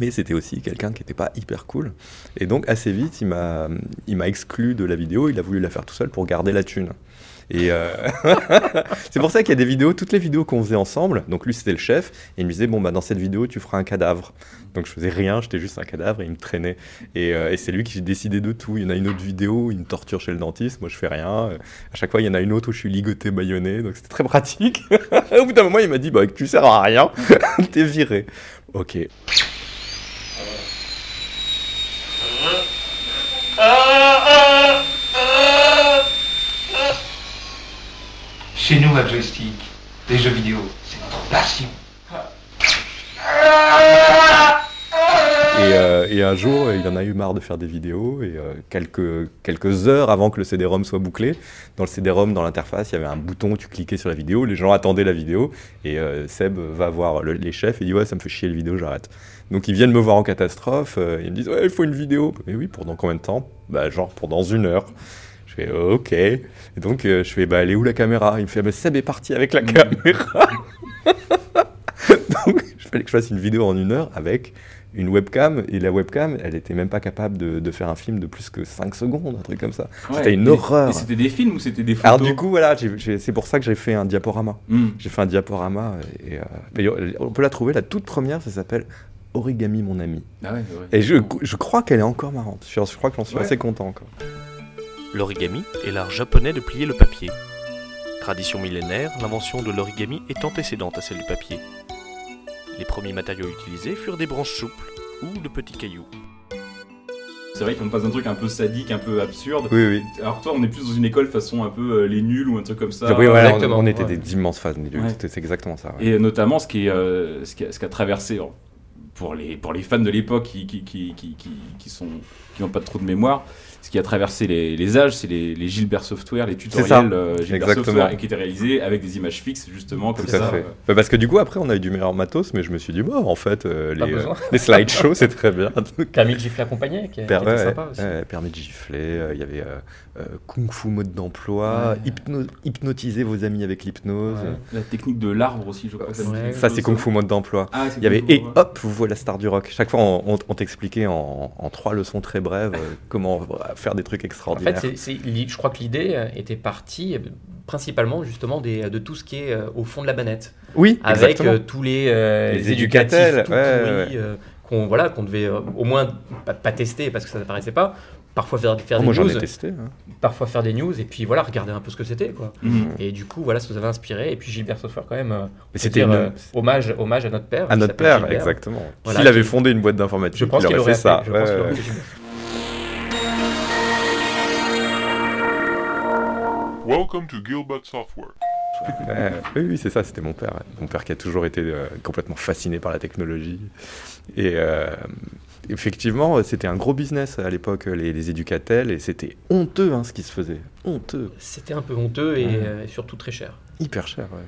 C: Mais c'était aussi quelqu'un qui n'était pas hyper cool. Et donc, assez vite, il m'a exclu de la vidéo. Il a voulu la faire tout seul pour garder la thune. Et euh, c'est pour ça qu'il y a des vidéos, toutes les vidéos qu'on faisait ensemble. Donc lui, c'était le chef. Et il me disait, bon, bah, dans cette vidéo, tu feras un cadavre. Donc je faisais rien, j'étais juste un cadavre et il me traînait. Et, euh, c'est lui qui décidait de tout. Il y en a une autre vidéo, une torture chez le dentiste. Moi, je fais rien. Euh, À chaque fois, il y en a une autre où je suis ligoté, baïonné. Donc c'était très pratique. Au bout d'un moment, il m'a dit, bah, tu sers à rien. T'es viré. Ok.
D: Chez nous, à Joystick, les jeux vidéo, c'est notre passion.
C: Et, euh, et un jour, il en a eu marre de faire des vidéos. Et euh, quelques, quelques heures avant que le CD-ROM soit bouclé, dans le CD-ROM, dans l'interface, il y avait un bouton, tu cliquais sur la vidéo, les gens attendaient la vidéo. Et euh, Seb va voir le- les chefs et dit Ouais, ça me fait chier la vidéo, j'arrête. Donc ils viennent me voir en catastrophe. ils me disent Ouais, il faut une vidéo. Mais oui, pour dans combien de temps? Bah, genre pour dans une heure. Fais Ok. Et donc euh, je fais Bah, elle est où la caméra? Il me fait Bah, Seb est parti avec la caméra. donc je fallait que je fasse une vidéo en une heure avec une webcam. Et la webcam elle était même pas capable de, de faire un film de plus que 5 secondes un truc comme ça.
A: Ouais.
C: c'était une
A: Et-
C: horreur.
A: c'était des films ou c'était des photos
C: alors du coup voilà c'est pour ça que j'ai fait un diaporama.
A: Hmm.
C: j'ai fait un diaporama et, euh, on peut la trouver la toute première ça s'appelle Origami mon ami.
A: Ah ouais,
C: et je, je crois qu'elle est encore marrante. Je, je crois que j'en suis assez content encore
E: L'origami est l'art japonais de plier le papier. Tradition millénaire, l'invention de l'origami est antécédente à celle du papier. Les premiers matériaux utilisés furent des branches souples ou de petits cailloux.
A: C'est vrai qu'on passe d'un truc un peu sadique, un peu absurde.
C: oui oui
A: Alors toi, on est plus dans une école façon un peu euh, les nuls ou un truc comme ça.
C: oui, voilà, on,
B: exactement,
C: on était
B: ouais.
C: des immenses fans
A: Ouais.
C: c'est exactement ça ouais.
A: Et notamment ce qui est, euh, ce qui a, ce qui a traversé alors, pour les pour les fans de l'époque qui qui, qui, qui, qui, qui sont qui n'ont pas trop de mémoire, ce qui a traversé les, les âges, c'est les, les Gilbert Software, les tutoriels euh, Gilbert
C: Exactement.
A: Software et qui étaient réalisés avec des images fixes justement comme
C: Tout
A: ça.
C: fait.
A: euh.
C: Bah, parce que du coup, après, on a eu du meilleur matos, mais je me suis dit, bon, en fait, euh, les, euh, les slideshows, c'est très bien.
B: Permis de gifler accompagné, qui, qui
C: Per-
B: était
C: ouais,
B: sympa aussi.
C: permis de gifler, euh, il y avait Kung Fu mode d'emploi,
A: Ouais.
C: hypno- hypnotiser vos amis avec l'hypnose.
B: Ouais.
A: La technique de l'arbre aussi, je crois. que ça
B: Ouais.
C: c'est Kung Fu mode d'emploi.
A: Ah,
C: Il y avait et
A: ouais.
C: hop, vous voilà la star du rock. Chaque fois, on, t'expliquait en, en trois leçons très brèves euh, comment euh, faire des trucs
B: En
C: extraordinaires.
B: fait, c'est- c'est- l'i- je crois que l'idée euh, était partie euh, principalement justement des, de tout ce qui est euh, au fond de la manette,
C: oui,
B: avec
C: exactement.
B: euh, tous les, euh,
C: Les
B: éducatifs tout euh, qu'on voilà, qu'on devait euh, au moins pas, pas tester parce que ça n'apparaissait pas. Parfois faire, faire
C: Oh,
B: des
C: moi, j'en
B: news,
C: ai testé. hein.
B: parfois faire des news et puis voilà regarder un peu ce que c'était quoi.
A: Mhm.
B: Et du coup voilà ça nous avait inspiré et puis Gilbert Software quand même. euh,
C: c'était
B: dire,
C: une-
B: euh, hommage hommage à notre père.
C: à notre père,
B: Gilbert.
C: exactement.
B: Voilà,
C: S'il avait fondé une boîte d'informatique,
B: Je pense
C: il
B: qu'il
C: aurait
B: aurait
C: fait ça.
B: Je
C: Ouais.
F: Welcome to Gilbert Software.
C: Ouais, oui, oui, c'est ça, c'était mon père. Mon père qui a toujours été euh, complètement fasciné par la technologie. Et euh, effectivement, c'était un gros business à l'époque, les, les éducatels, et c'était honteux hein, ce qui se faisait. Honteux.
B: C'était un peu honteux et,
C: Ouais.
B: euh, et surtout très cher.
C: Hyper cher, ouais.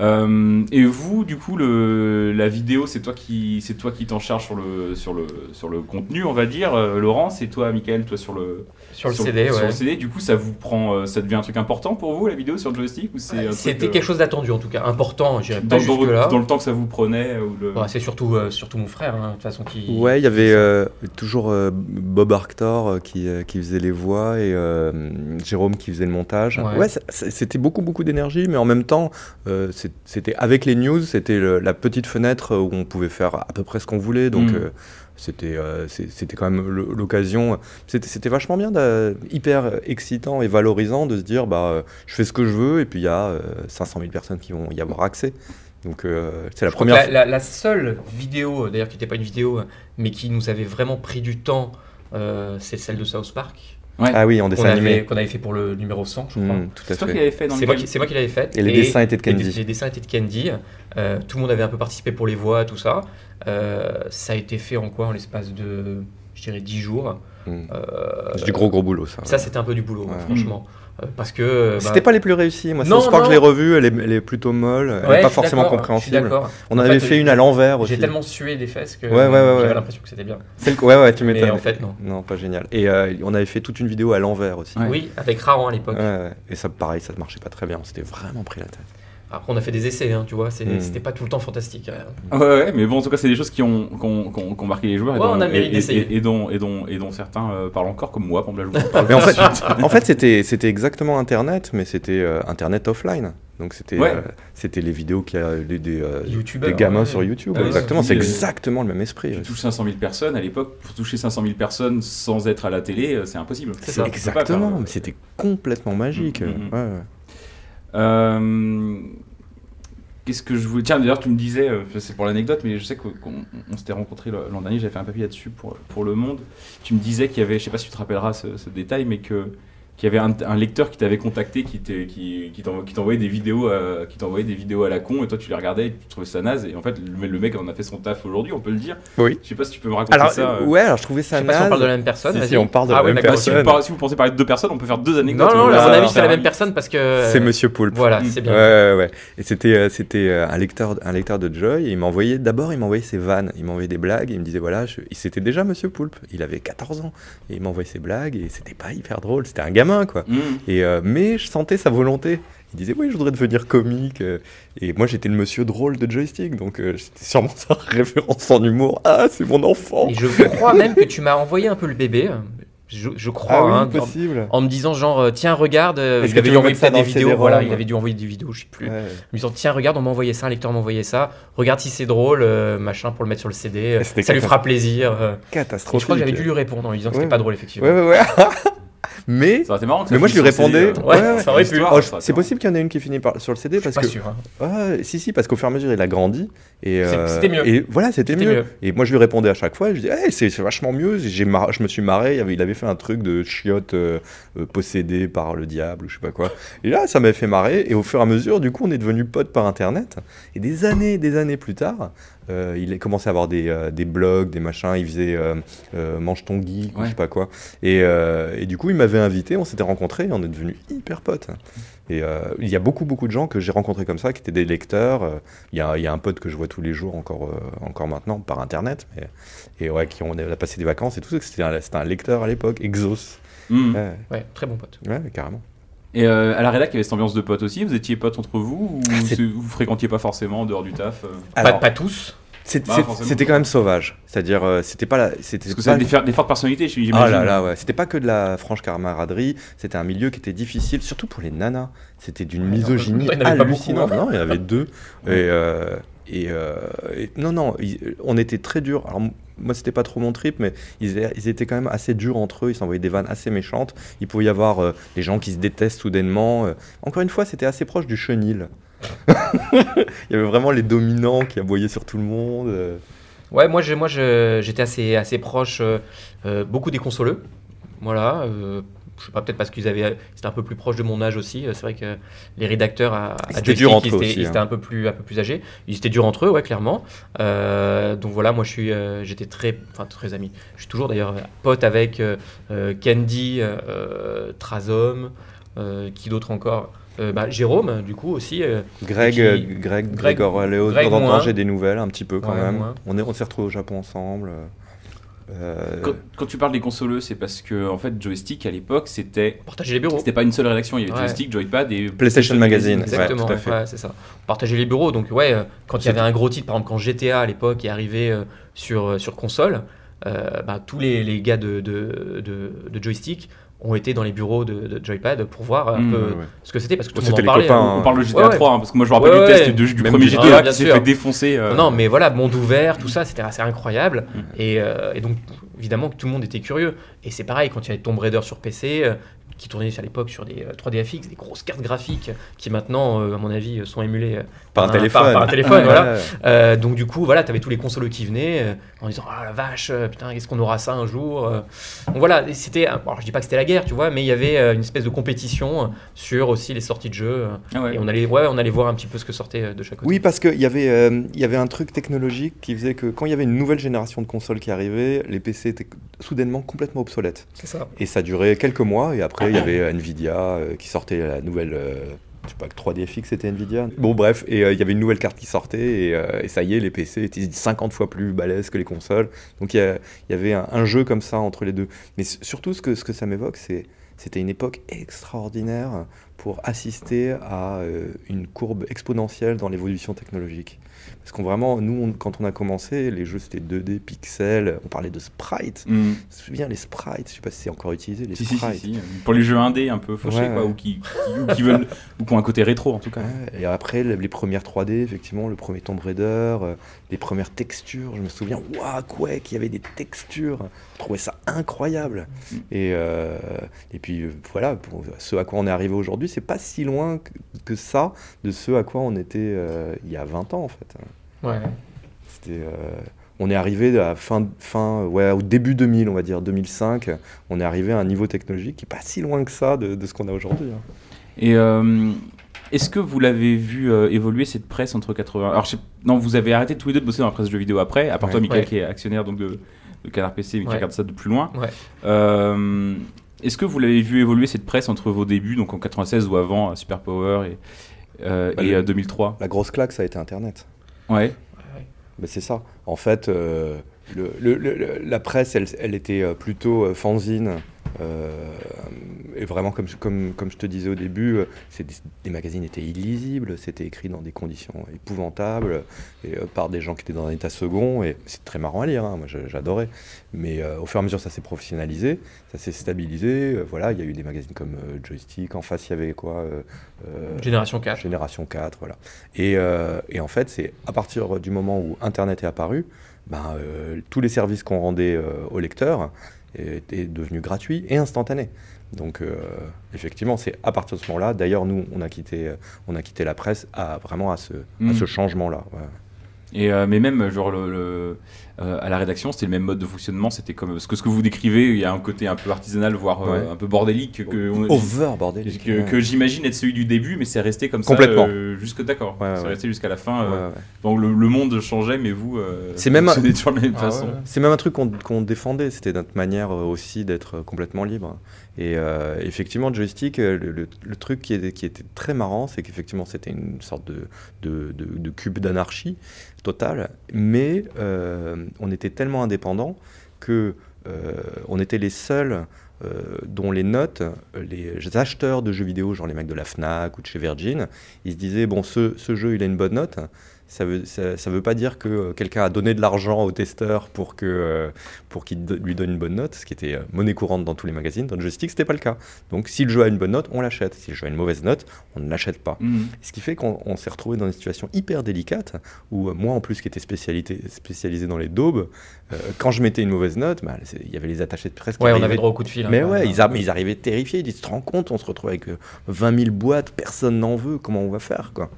A: Euh, et vous, du coup, le, la vidéo, c'est toi qui, c'est toi qui t'en charge sur le, sur le, sur le contenu, on va dire. Euh, Laurent, c'est toi, Michael, toi sur le,
B: Sur le CD,
A: sur
B: ouais.
A: le CD. Du coup, ça vous prend, euh, ça devient un truc important pour vous la vidéo sur le joystick ou c'est truc,
B: C'était
A: euh,
B: quelque chose d'attendu en tout cas, important, je dirais pas
A: dans, dans,
B: jusque là.
A: dans le temps que ça vous prenait ou le...
B: c'est surtout, euh, surtout mon frère, hein, de toute façon, qui.
C: Ouais, il y avait euh, toujours euh, Bob Arctor euh, qui, euh, qui faisait les voix et euh, Jérôme qui faisait le montage.
B: Ouais.
C: C'était beaucoup, beaucoup d'énergie, mais en même temps, euh, c'était avec les news, c'était la petite fenêtre où on pouvait faire à peu près ce qu'on voulait. Donc,
A: Mm.
C: Euh, c'était euh, c'était quand même l'occasion. C'était vachement bien, hyper excitant et valorisant de se dire bah, euh, je fais ce que je veux et puis il y a euh, 500 000 personnes qui vont y avoir accès. Donc, euh, c'est la
B: Je
C: première
B: La, la- la seule vidéo, d'ailleurs qui n'était pas une vidéo, mais qui nous avait vraiment pris du temps, euh, c'est celle de South Park.
A: Ouais.
C: Ah oui, en dessin
B: avait,
C: animé.
B: qu'on avait fait pour le numéro 100, je crois.
C: Mm, tout à
A: C'est toi qui l'avais fait dans
B: C'est
A: le
B: moi, qui- c'est moi qui l'avais fait.
C: Et les dessins étaient de Candy.
B: Les, dessins étaient de Candy. Euh, tout le monde avait un peu participé pour les voix, tout ça. Euh, ça a été fait en quoi En l'espace de, je dirais, 10 jours.
C: Mm.
B: Euh,
C: C'est du gros gros boulot ça.
B: Ça, c'était un peu du boulot,
C: Ouais.
B: franchement. Parce que. euh, bah,
C: C'était pas les plus réussis. Moi, South Park,
B: non.
C: je l'ai revu, elle est, elle est plutôt molle, elle
B: ouais,
C: est pas forcément compréhensible. On
B: En
C: avait
B: fait,
C: fait une à l'envers aussi.
B: J'ai tellement sué des fesses que
C: Ouais, ouais, ouais,
B: j'avais
C: ouais.
B: l'impression que c'était bien.
C: Que- Ouais, ouais, tu
B: Mais
C: m'étonnes.
B: en fait, non.
C: Non, pas génial. Et euh, on avait fait toute une vidéo à l'envers aussi.
A: Ouais.
B: Oui, avec Raran à l'époque.
C: Ouais, ouais. Et ça, pareil, ça ne marchait pas très bien. On s'était vraiment pris la tête.
B: Après, on a fait des essais, hein, tu vois. c'est-
C: Mm.
B: C'était pas tout le temps fantastique. hein.
A: Ouais, ouais, mais bon, en tout cas, c'est des choses qui ont, qui ont, qui ont- qui ont marqué les joueurs et,
B: Ouais,
A: dont,
B: on a
A: et-
B: d'essayer.
A: et- et dont, et, dont, et dont certains euh, parlent encore, comme moi, pour exemple. là, je en
C: fait,
A: suite.
C: en fait c'était, exactement Internet, mais c'était euh, Internet offline. Donc c'était,
A: Ouais.
C: euh, c'était les vidéos qu'il y a des, des, euh, gamins
B: ouais.
C: sur YouTube.
A: Ah
C: exactement,
A: c'est-
C: exactement le même esprit.
A: Tu touches 500 000 personnes, à l'époque, pour toucher 500 000 personnes sans être à la télé, c'est impossible.
B: C'est
C: Exactement,
A: faire-
C: mais c'était complètement magique.
A: Mm, mm,
C: Ouais, ouais.
A: Euh, Qu'est-ce que je voulais. Tiens, d'ailleurs, tu me disais, euh, c'est pour l'anecdote, mais je sais qu'on on s'était rencontrés l'an dernier, j'avais fait un papier là-dessus pour, pour Le Monde. Tu me disais qu'il y avait, je sais pas si tu te rappelleras ce détail, mais que qu'il y avait un, un lecteur qui t'avait contacté, qui qui, qui t'envo- qui t'envoyait des vidéos, à, qui t'envoyait des vidéos à la con, et toi tu les regardais, et tu trouvais ça naze, et en fait le, le mec en a fait son taf aujourd'hui, on peut le dire.
C: Oui.
A: Je sais pas si tu peux me raconter
C: Alors,
A: ça. euh.
C: ouais, alors je trouvais
B: Je
C: ça
B: sais pas si on
C: naze.
B: parle de la même personne.
C: Si, si, on parle de la
B: Ah ouais,
C: même.
A: Bah, si, vous
C: personne.
A: par- si vous pensez parler de deux personnes, on peut faire deux anecdotes.
B: Non, non, là, à mon avis, c'est la même personne parce que.
C: C'est Monsieur Poulpe.
B: Voilà,
A: Mm.
B: c'est bien.
C: ouais, ouais. Et c'était, euh, c'était euh, un lecteur, un lecteur de Joy. Et il m'envoyait, d'abord, il m'envoyait ses vannes. Il m'envoyait des blagues. Et il me disait, voilà, je... c'était déjà Monsieur Poulpe. Il avait 14 ans. Et il m'envoyait ses blagues. Et c'était pas hyper drôle. C'était un gamin, quoi.
A: Mmh.
C: Et, euh, mais je sentais sa volonté. Il disait, oui, je voudrais devenir comique. euh. Et moi, j'étais le monsieur drôle de joystick. Donc, euh, c'était sûrement sa référence en humour. Ah, c'est mon enfant.
B: Et je crois même que tu m'as envoyé un peu le bébé. Je, je crois.
C: Ah oui,
B: hein,
C: possible.
B: en me disant genre tiens regarde il avait dû envoyer peut-être des vidéos il avait dû envoyer des vidéos je sais plus
C: Ouais.
B: en me disant tiens regarde on m'a envoyé ça un lecteur m'a envoyé ça regarde si c'est drôle euh, machin pour le mettre sur le CD ça lui fera plaisir. Et
C: Catastrophique.
B: je crois que j'avais dû lui répondre en lui disant que
C: Ouais.
B: c'était pas drôle effectivement
C: Ouais, ouais, ouais. mais
A: Ça marrant
C: Mais moi, je lui répondais-
A: euh.
B: Ouais,
C: ouais, Oh, c'est possible qu'il y en ait une qui finit par, sur le CD parce
B: pas
C: que
B: sûr hein.
C: Si, si, parce qu'au fur et à mesure, il a grandi. Et, euh,
B: c'était mieux.
C: Et voilà, c'était mieux.
B: mieux.
C: Et moi, je lui répondais à chaque fois. Et je dis, hey, c'est vachement mieux. J'ai mar- je me suis marré. Il avait, il avait fait un truc de chiotte euh, euh, possédé par le diable ou je sais pas quoi. Et là, ça m'avait fait marrer. Et au fur et à mesure, du coup, on est devenu potes par Internet. Et des années, des années plus tard, euh, il a commencé à avoir des, euh, des blogs, des machins. Il faisait euh, euh, Mange ton geek ou
A: Ouais.
C: je sais pas quoi. Et, euh, et du coup, il m'avait invité. On s'était rencontrés. Et on est devenus hyper potes. Et euh, il y a beaucoup, beaucoup de gens que j'ai rencontrés comme ça, qui étaient des lecteurs. Il y, a, il y a un pote que je vois tous les jours encore, euh, encore maintenant par internet, mais, et ouais, qui ont on a passé des vacances et tout. C'était un, c'était un lecteur à l'époque, Exos.
A: Mmh.
C: Ouais,
B: ouais très bon pote
C: ouais, carrément.
A: Et euh, à la rédac, il y avait cette ambiance de potes aussi? Vous étiez potes entre vous ou
C: Ah,
A: vous fréquentiez pas forcément en dehors du taf euh?
B: Pas, pas tous
A: Bah,
C: c'était quand même sauvage. C'est-à-dire, euh, c'était pas la. C'était
A: Parce que
C: pas
A: c'est des, des fortes personnalités, j'imagine.
C: Ah là là, ouais. C'était pas que de la franche camaraderie, c'était un milieu qui était difficile, surtout pour les nanas. C'était d'une misogynie
B: pas beaucoup,
C: hallucinante.
B: hein.
C: Non, il y en avait deux. Et, euh, et, euh, et- non, non, ils- on était très durs. Alors, moi, c'était pas trop mon trip, mais ils, ils étaient quand même assez durs entre eux. Ils s'envoyaient des vannes assez méchantes. Il pouvait y avoir euh, des gens qui se détestent soudainement. Encore une fois, c'était assez proche du chenil. il y avait vraiment les dominants qui aboyaient sur tout le monde. euh.
B: ouais moi je- moi je- j'étais assez assez proche euh, euh, beaucoup des consoleux voilà euh, je sais pas, peut-être parce qu'ils avaient, c'était un peu plus proche de mon âge aussi. C'est vrai que les rédacteurs à, à
C: C'était dur entre
B: ils
C: eux
B: étaient,
C: aussi,
B: ils
C: hein.
B: étaient un peu plus, un peu plus âgés. Ils étaient durs entre eux, ouais, clairement. Euh, donc voilà, moi je suis, euh, j'étais très, enfin très ami. Je suis toujours d'ailleurs pote avec euh, Candy, Trazom, qui d'autre encore? Euh, bah, Jérôme, du coup aussi. euh,
C: Greg,
B: Qui-
C: euh, Greg,
B: Greg-
C: Grégor Léo, de
B: Greg
C: temps en temps,
B: moins.
C: j'ai des nouvelles un petit peu quand
B: Ouais,
C: même.
B: moins.
C: On est, on s'est retrouvés au Japon ensemble. euh,
A: Quand, quand tu parles des consoleux, c'est parce que en fait Joystick à l'époque c'était
B: partager les bureaux.
A: c'était pas une seule rédaction, il y avait
B: Ouais.
A: Joystick, Joypad et
C: PlayStation Magazine. Ouais,
B: Exactement,
C: fait.
B: ouais, c'est ça. Partager les bureaux, donc ouais, euh, quand il y avait un gros titre, par exemple quand GTA à l'époque est arrivé euh, sur, euh, sur console, euh, bah, tous les, les gars de, de, de, de joystick ont été dans les bureaux de, de Joypad pour voir un
A: Mmh,
B: peu
C: ouais,
B: ce que c'était parce que tout le monde en parlait.
C: copains,
B: hein.
A: On parle de GTA
B: Ouais, ouais.
A: 3 hein, parce que moi je me rappelle
B: Ouais,
A: du test du, premier GTA
B: Ah,
A: qui s'est fait défoncer. euh,
B: Non, mais voilà, monde ouvert, tout ça, c'était assez incroyable.
A: Mm.
B: Et, euh, et donc, évidemment, que tout le monde était curieux. Et c'est pareil, quand il y avait Tomb Raider sur PC, euh, qui tournait à l'époque sur des euh, 3DFX, des grosses cartes graphiques, qui maintenant, euh, à mon avis, euh, sont émulées euh,
C: Par un
B: un-
C: téléphone.
B: par- par un téléphone,
C: Ouais,
B: voilà.
C: ouais.
B: Euh, donc du coup, voilà, t'avais tous les consoles qui venaient euh, en disant ah la vache, euh, putain, est-ce qu'on aura ça un jour euh. Donc voilà, c'était, alors je dis pas que c'était la guerre, tu vois, mais il y avait euh, une espèce de compétition euh, sur aussi les sorties de jeux. euh,
A: Ah ouais.
B: Et on allait, ouais, on allait voir un petit peu ce que sortait euh, de chaque côté.
C: Oui, parce qu'il y, avait, euh, il y avait un truc technologique qui faisait que quand il y avait une nouvelle génération de consoles qui arrivait, les PC soudainement complètement
B: ça.
C: Et ça durait quelques mois, et après il y avait euh, Nvidia euh, qui sortait la nouvelle. euh, je sais pas que 3DFX c'était Nvidia. Bon, bref, et euh, il y avait une nouvelle carte qui sortait, et, euh, et ça y est, les PC étaient 50 fois plus balèzes que les consoles. Donc il y, avait un, un jeu comme ça entre les deux. Mais surtout, ce que, ce que ça m'évoque, c'est. C'était une époque extraordinaire pour assister à euh, une courbe exponentielle dans l'évolution technologique. Parce qu'on vraiment, nous, on- quand on a commencé, les jeux c'était 2D, pixels, on parlait de sprites.
A: Mm.
C: Je me souviens, les sprites, je sais pas si c'est encore utilisé, les
A: Si,
C: sprites.
A: si, si. Pour les jeux indés un peu fauchés,
C: Ouais,
A: quoi,
C: ouais.
A: ou qui, qui- ou qui veulent, ou qui ont un côté rétro en tout cas.
C: Ouais, et après, le- les premières 3D, effectivement, le premier Tomb Raider, euh, les premières textures, je me souviens, waouh, Quake, il y avait des textures, je trouvais ça incroyable.
A: Mm.
C: Et, euh, et puis, euh, voilà, pour ce à quoi on est arrivé aujourd'hui, c'est pas si loin que, que ça de ce à quoi on était euh, il y a 20 ans, en fait.
B: Ouais.
C: C'était, euh, on est arrivé à fin, fin, ouais, au début 2000, on va dire 2005. On est arrivé à un niveau technologique qui est pas si loin que ça de, de ce qu'on a aujourd'hui. hein.
A: Et euh, est-ce que vous l'avez vu euh, évoluer cette presse entre 80 Alors, je sais- non, vous avez arrêté tous les deux de bosser dans la presse de jeux vidéo après, à part toi. Michael,
B: Ouais.
A: qui est actionnaire donc de, de Canard PC, mais qui
B: Ouais.
A: regarde ça de plus loin.
B: Ouais.
A: Euh, est-ce que vous l'avez vu évoluer cette presse entre vos débuts, donc en 96 ou avant, à Super Power et, euh,
C: Bah,
A: et
C: le-
A: euh, 2003
C: La grosse claque, ça a été Internet.
A: Ouais.
C: Ben, c'est ça. En fait, euh, le- le- la presse, elle, elle était euh, plutôt fanzine. Euh, et vraiment, comme, je- comme, comme je te disais au début, euh, des, les magazines étaient illisibles, c'était écrit dans des conditions épouvantables, et, euh, par des gens qui étaient dans un état second, et c'est très marrant à lire, hein, moi j'adorais. Mais au fur et à mesure, ça s'est professionnalisé, ça s'est stabilisé. voilà, il y a eu des magazines comme Joystick, en face, il y avait quoi
B: Génération 4.
C: Génération 4, voilà. Et, et en fait, c'est à partir du moment où Internet est apparu, ben, euh, tous les services qu'on rendait euh, aux lecteurs étaient devenus gratuits et instantanés. Donc, euh, effectivement, c'est à partir de ce moment-là. D'ailleurs, nous, on a quitté, euh, on a quitté la presse à, vraiment à ce, à
A: Mm.
C: ce changement-là. ouais.
A: Et euh, mais même genre le, le- euh, à la rédaction, c'était le même mode de fonctionnement. C'était comme ce que ce que vous décrivez. Il y a un côté un peu artisanal, voire euh, un peu bordélique que on-
C: Over, bordel.
A: que, que j'imagine être celui du début, mais c'est resté comme
C: Complètement.
A: ça euh, jusque d'accord.
C: Ouais,
A: c'est
C: ouais.
A: resté jusqu'à la fin.
C: Ouais,
A: euh,
C: ouais.
A: Donc le, le monde changeait, mais vous, euh,
C: C'est même-
A: fonctionnez toujours de la même
B: Ah
A: façon.
B: ouais.
C: C'est même un truc qu'on défendait, c'était notre manière aussi d'être complètement libre. Et euh, effectivement, joystick, euh, le, truc qui était, très marrant, c'est qu'effectivement, c'était une sorte de, cube d'anarchie totale, mais euh, on était tellement indépendants que euh, on était les seuls dont les notes, les acheteurs de jeux vidéo, genre les mecs de la Fnac ou de chez Virgin, ils se disaient bon, ce jeu il a une bonne note. Ça veut, ça, ça veut pas dire que euh, quelqu'un a donné de l'argent au testeur pour que euh, pour qu'il lui donne une bonne note, ce qui était euh, monnaie courante dans tous les magazines. Dans le joystick, c'était pas le cas. Donc, si le jeu a une bonne note, on l'achète. Si le jeu a une mauvaise note, on ne l'achète pas.
A: Mhm.
C: Ce qui fait qu'on on s'est retrouvé dans une situation hyper délicate où euh, moi, en plus, qui était spécialité, spécialisé dans les daubes, quand je mettais une mauvaise note, bah, il y avait les attachés de presse qui
B: Ouais, on
C: arrivaient-
B: avait droit au coup de fil. hein.
C: mais ouais, ils, a- mais ils arrivaient terrifiés. Ils disaient, tu te rends compte, on se retrouve avec euh, 20 000 boîtes, personne n'en veut, comment on va faire quoi?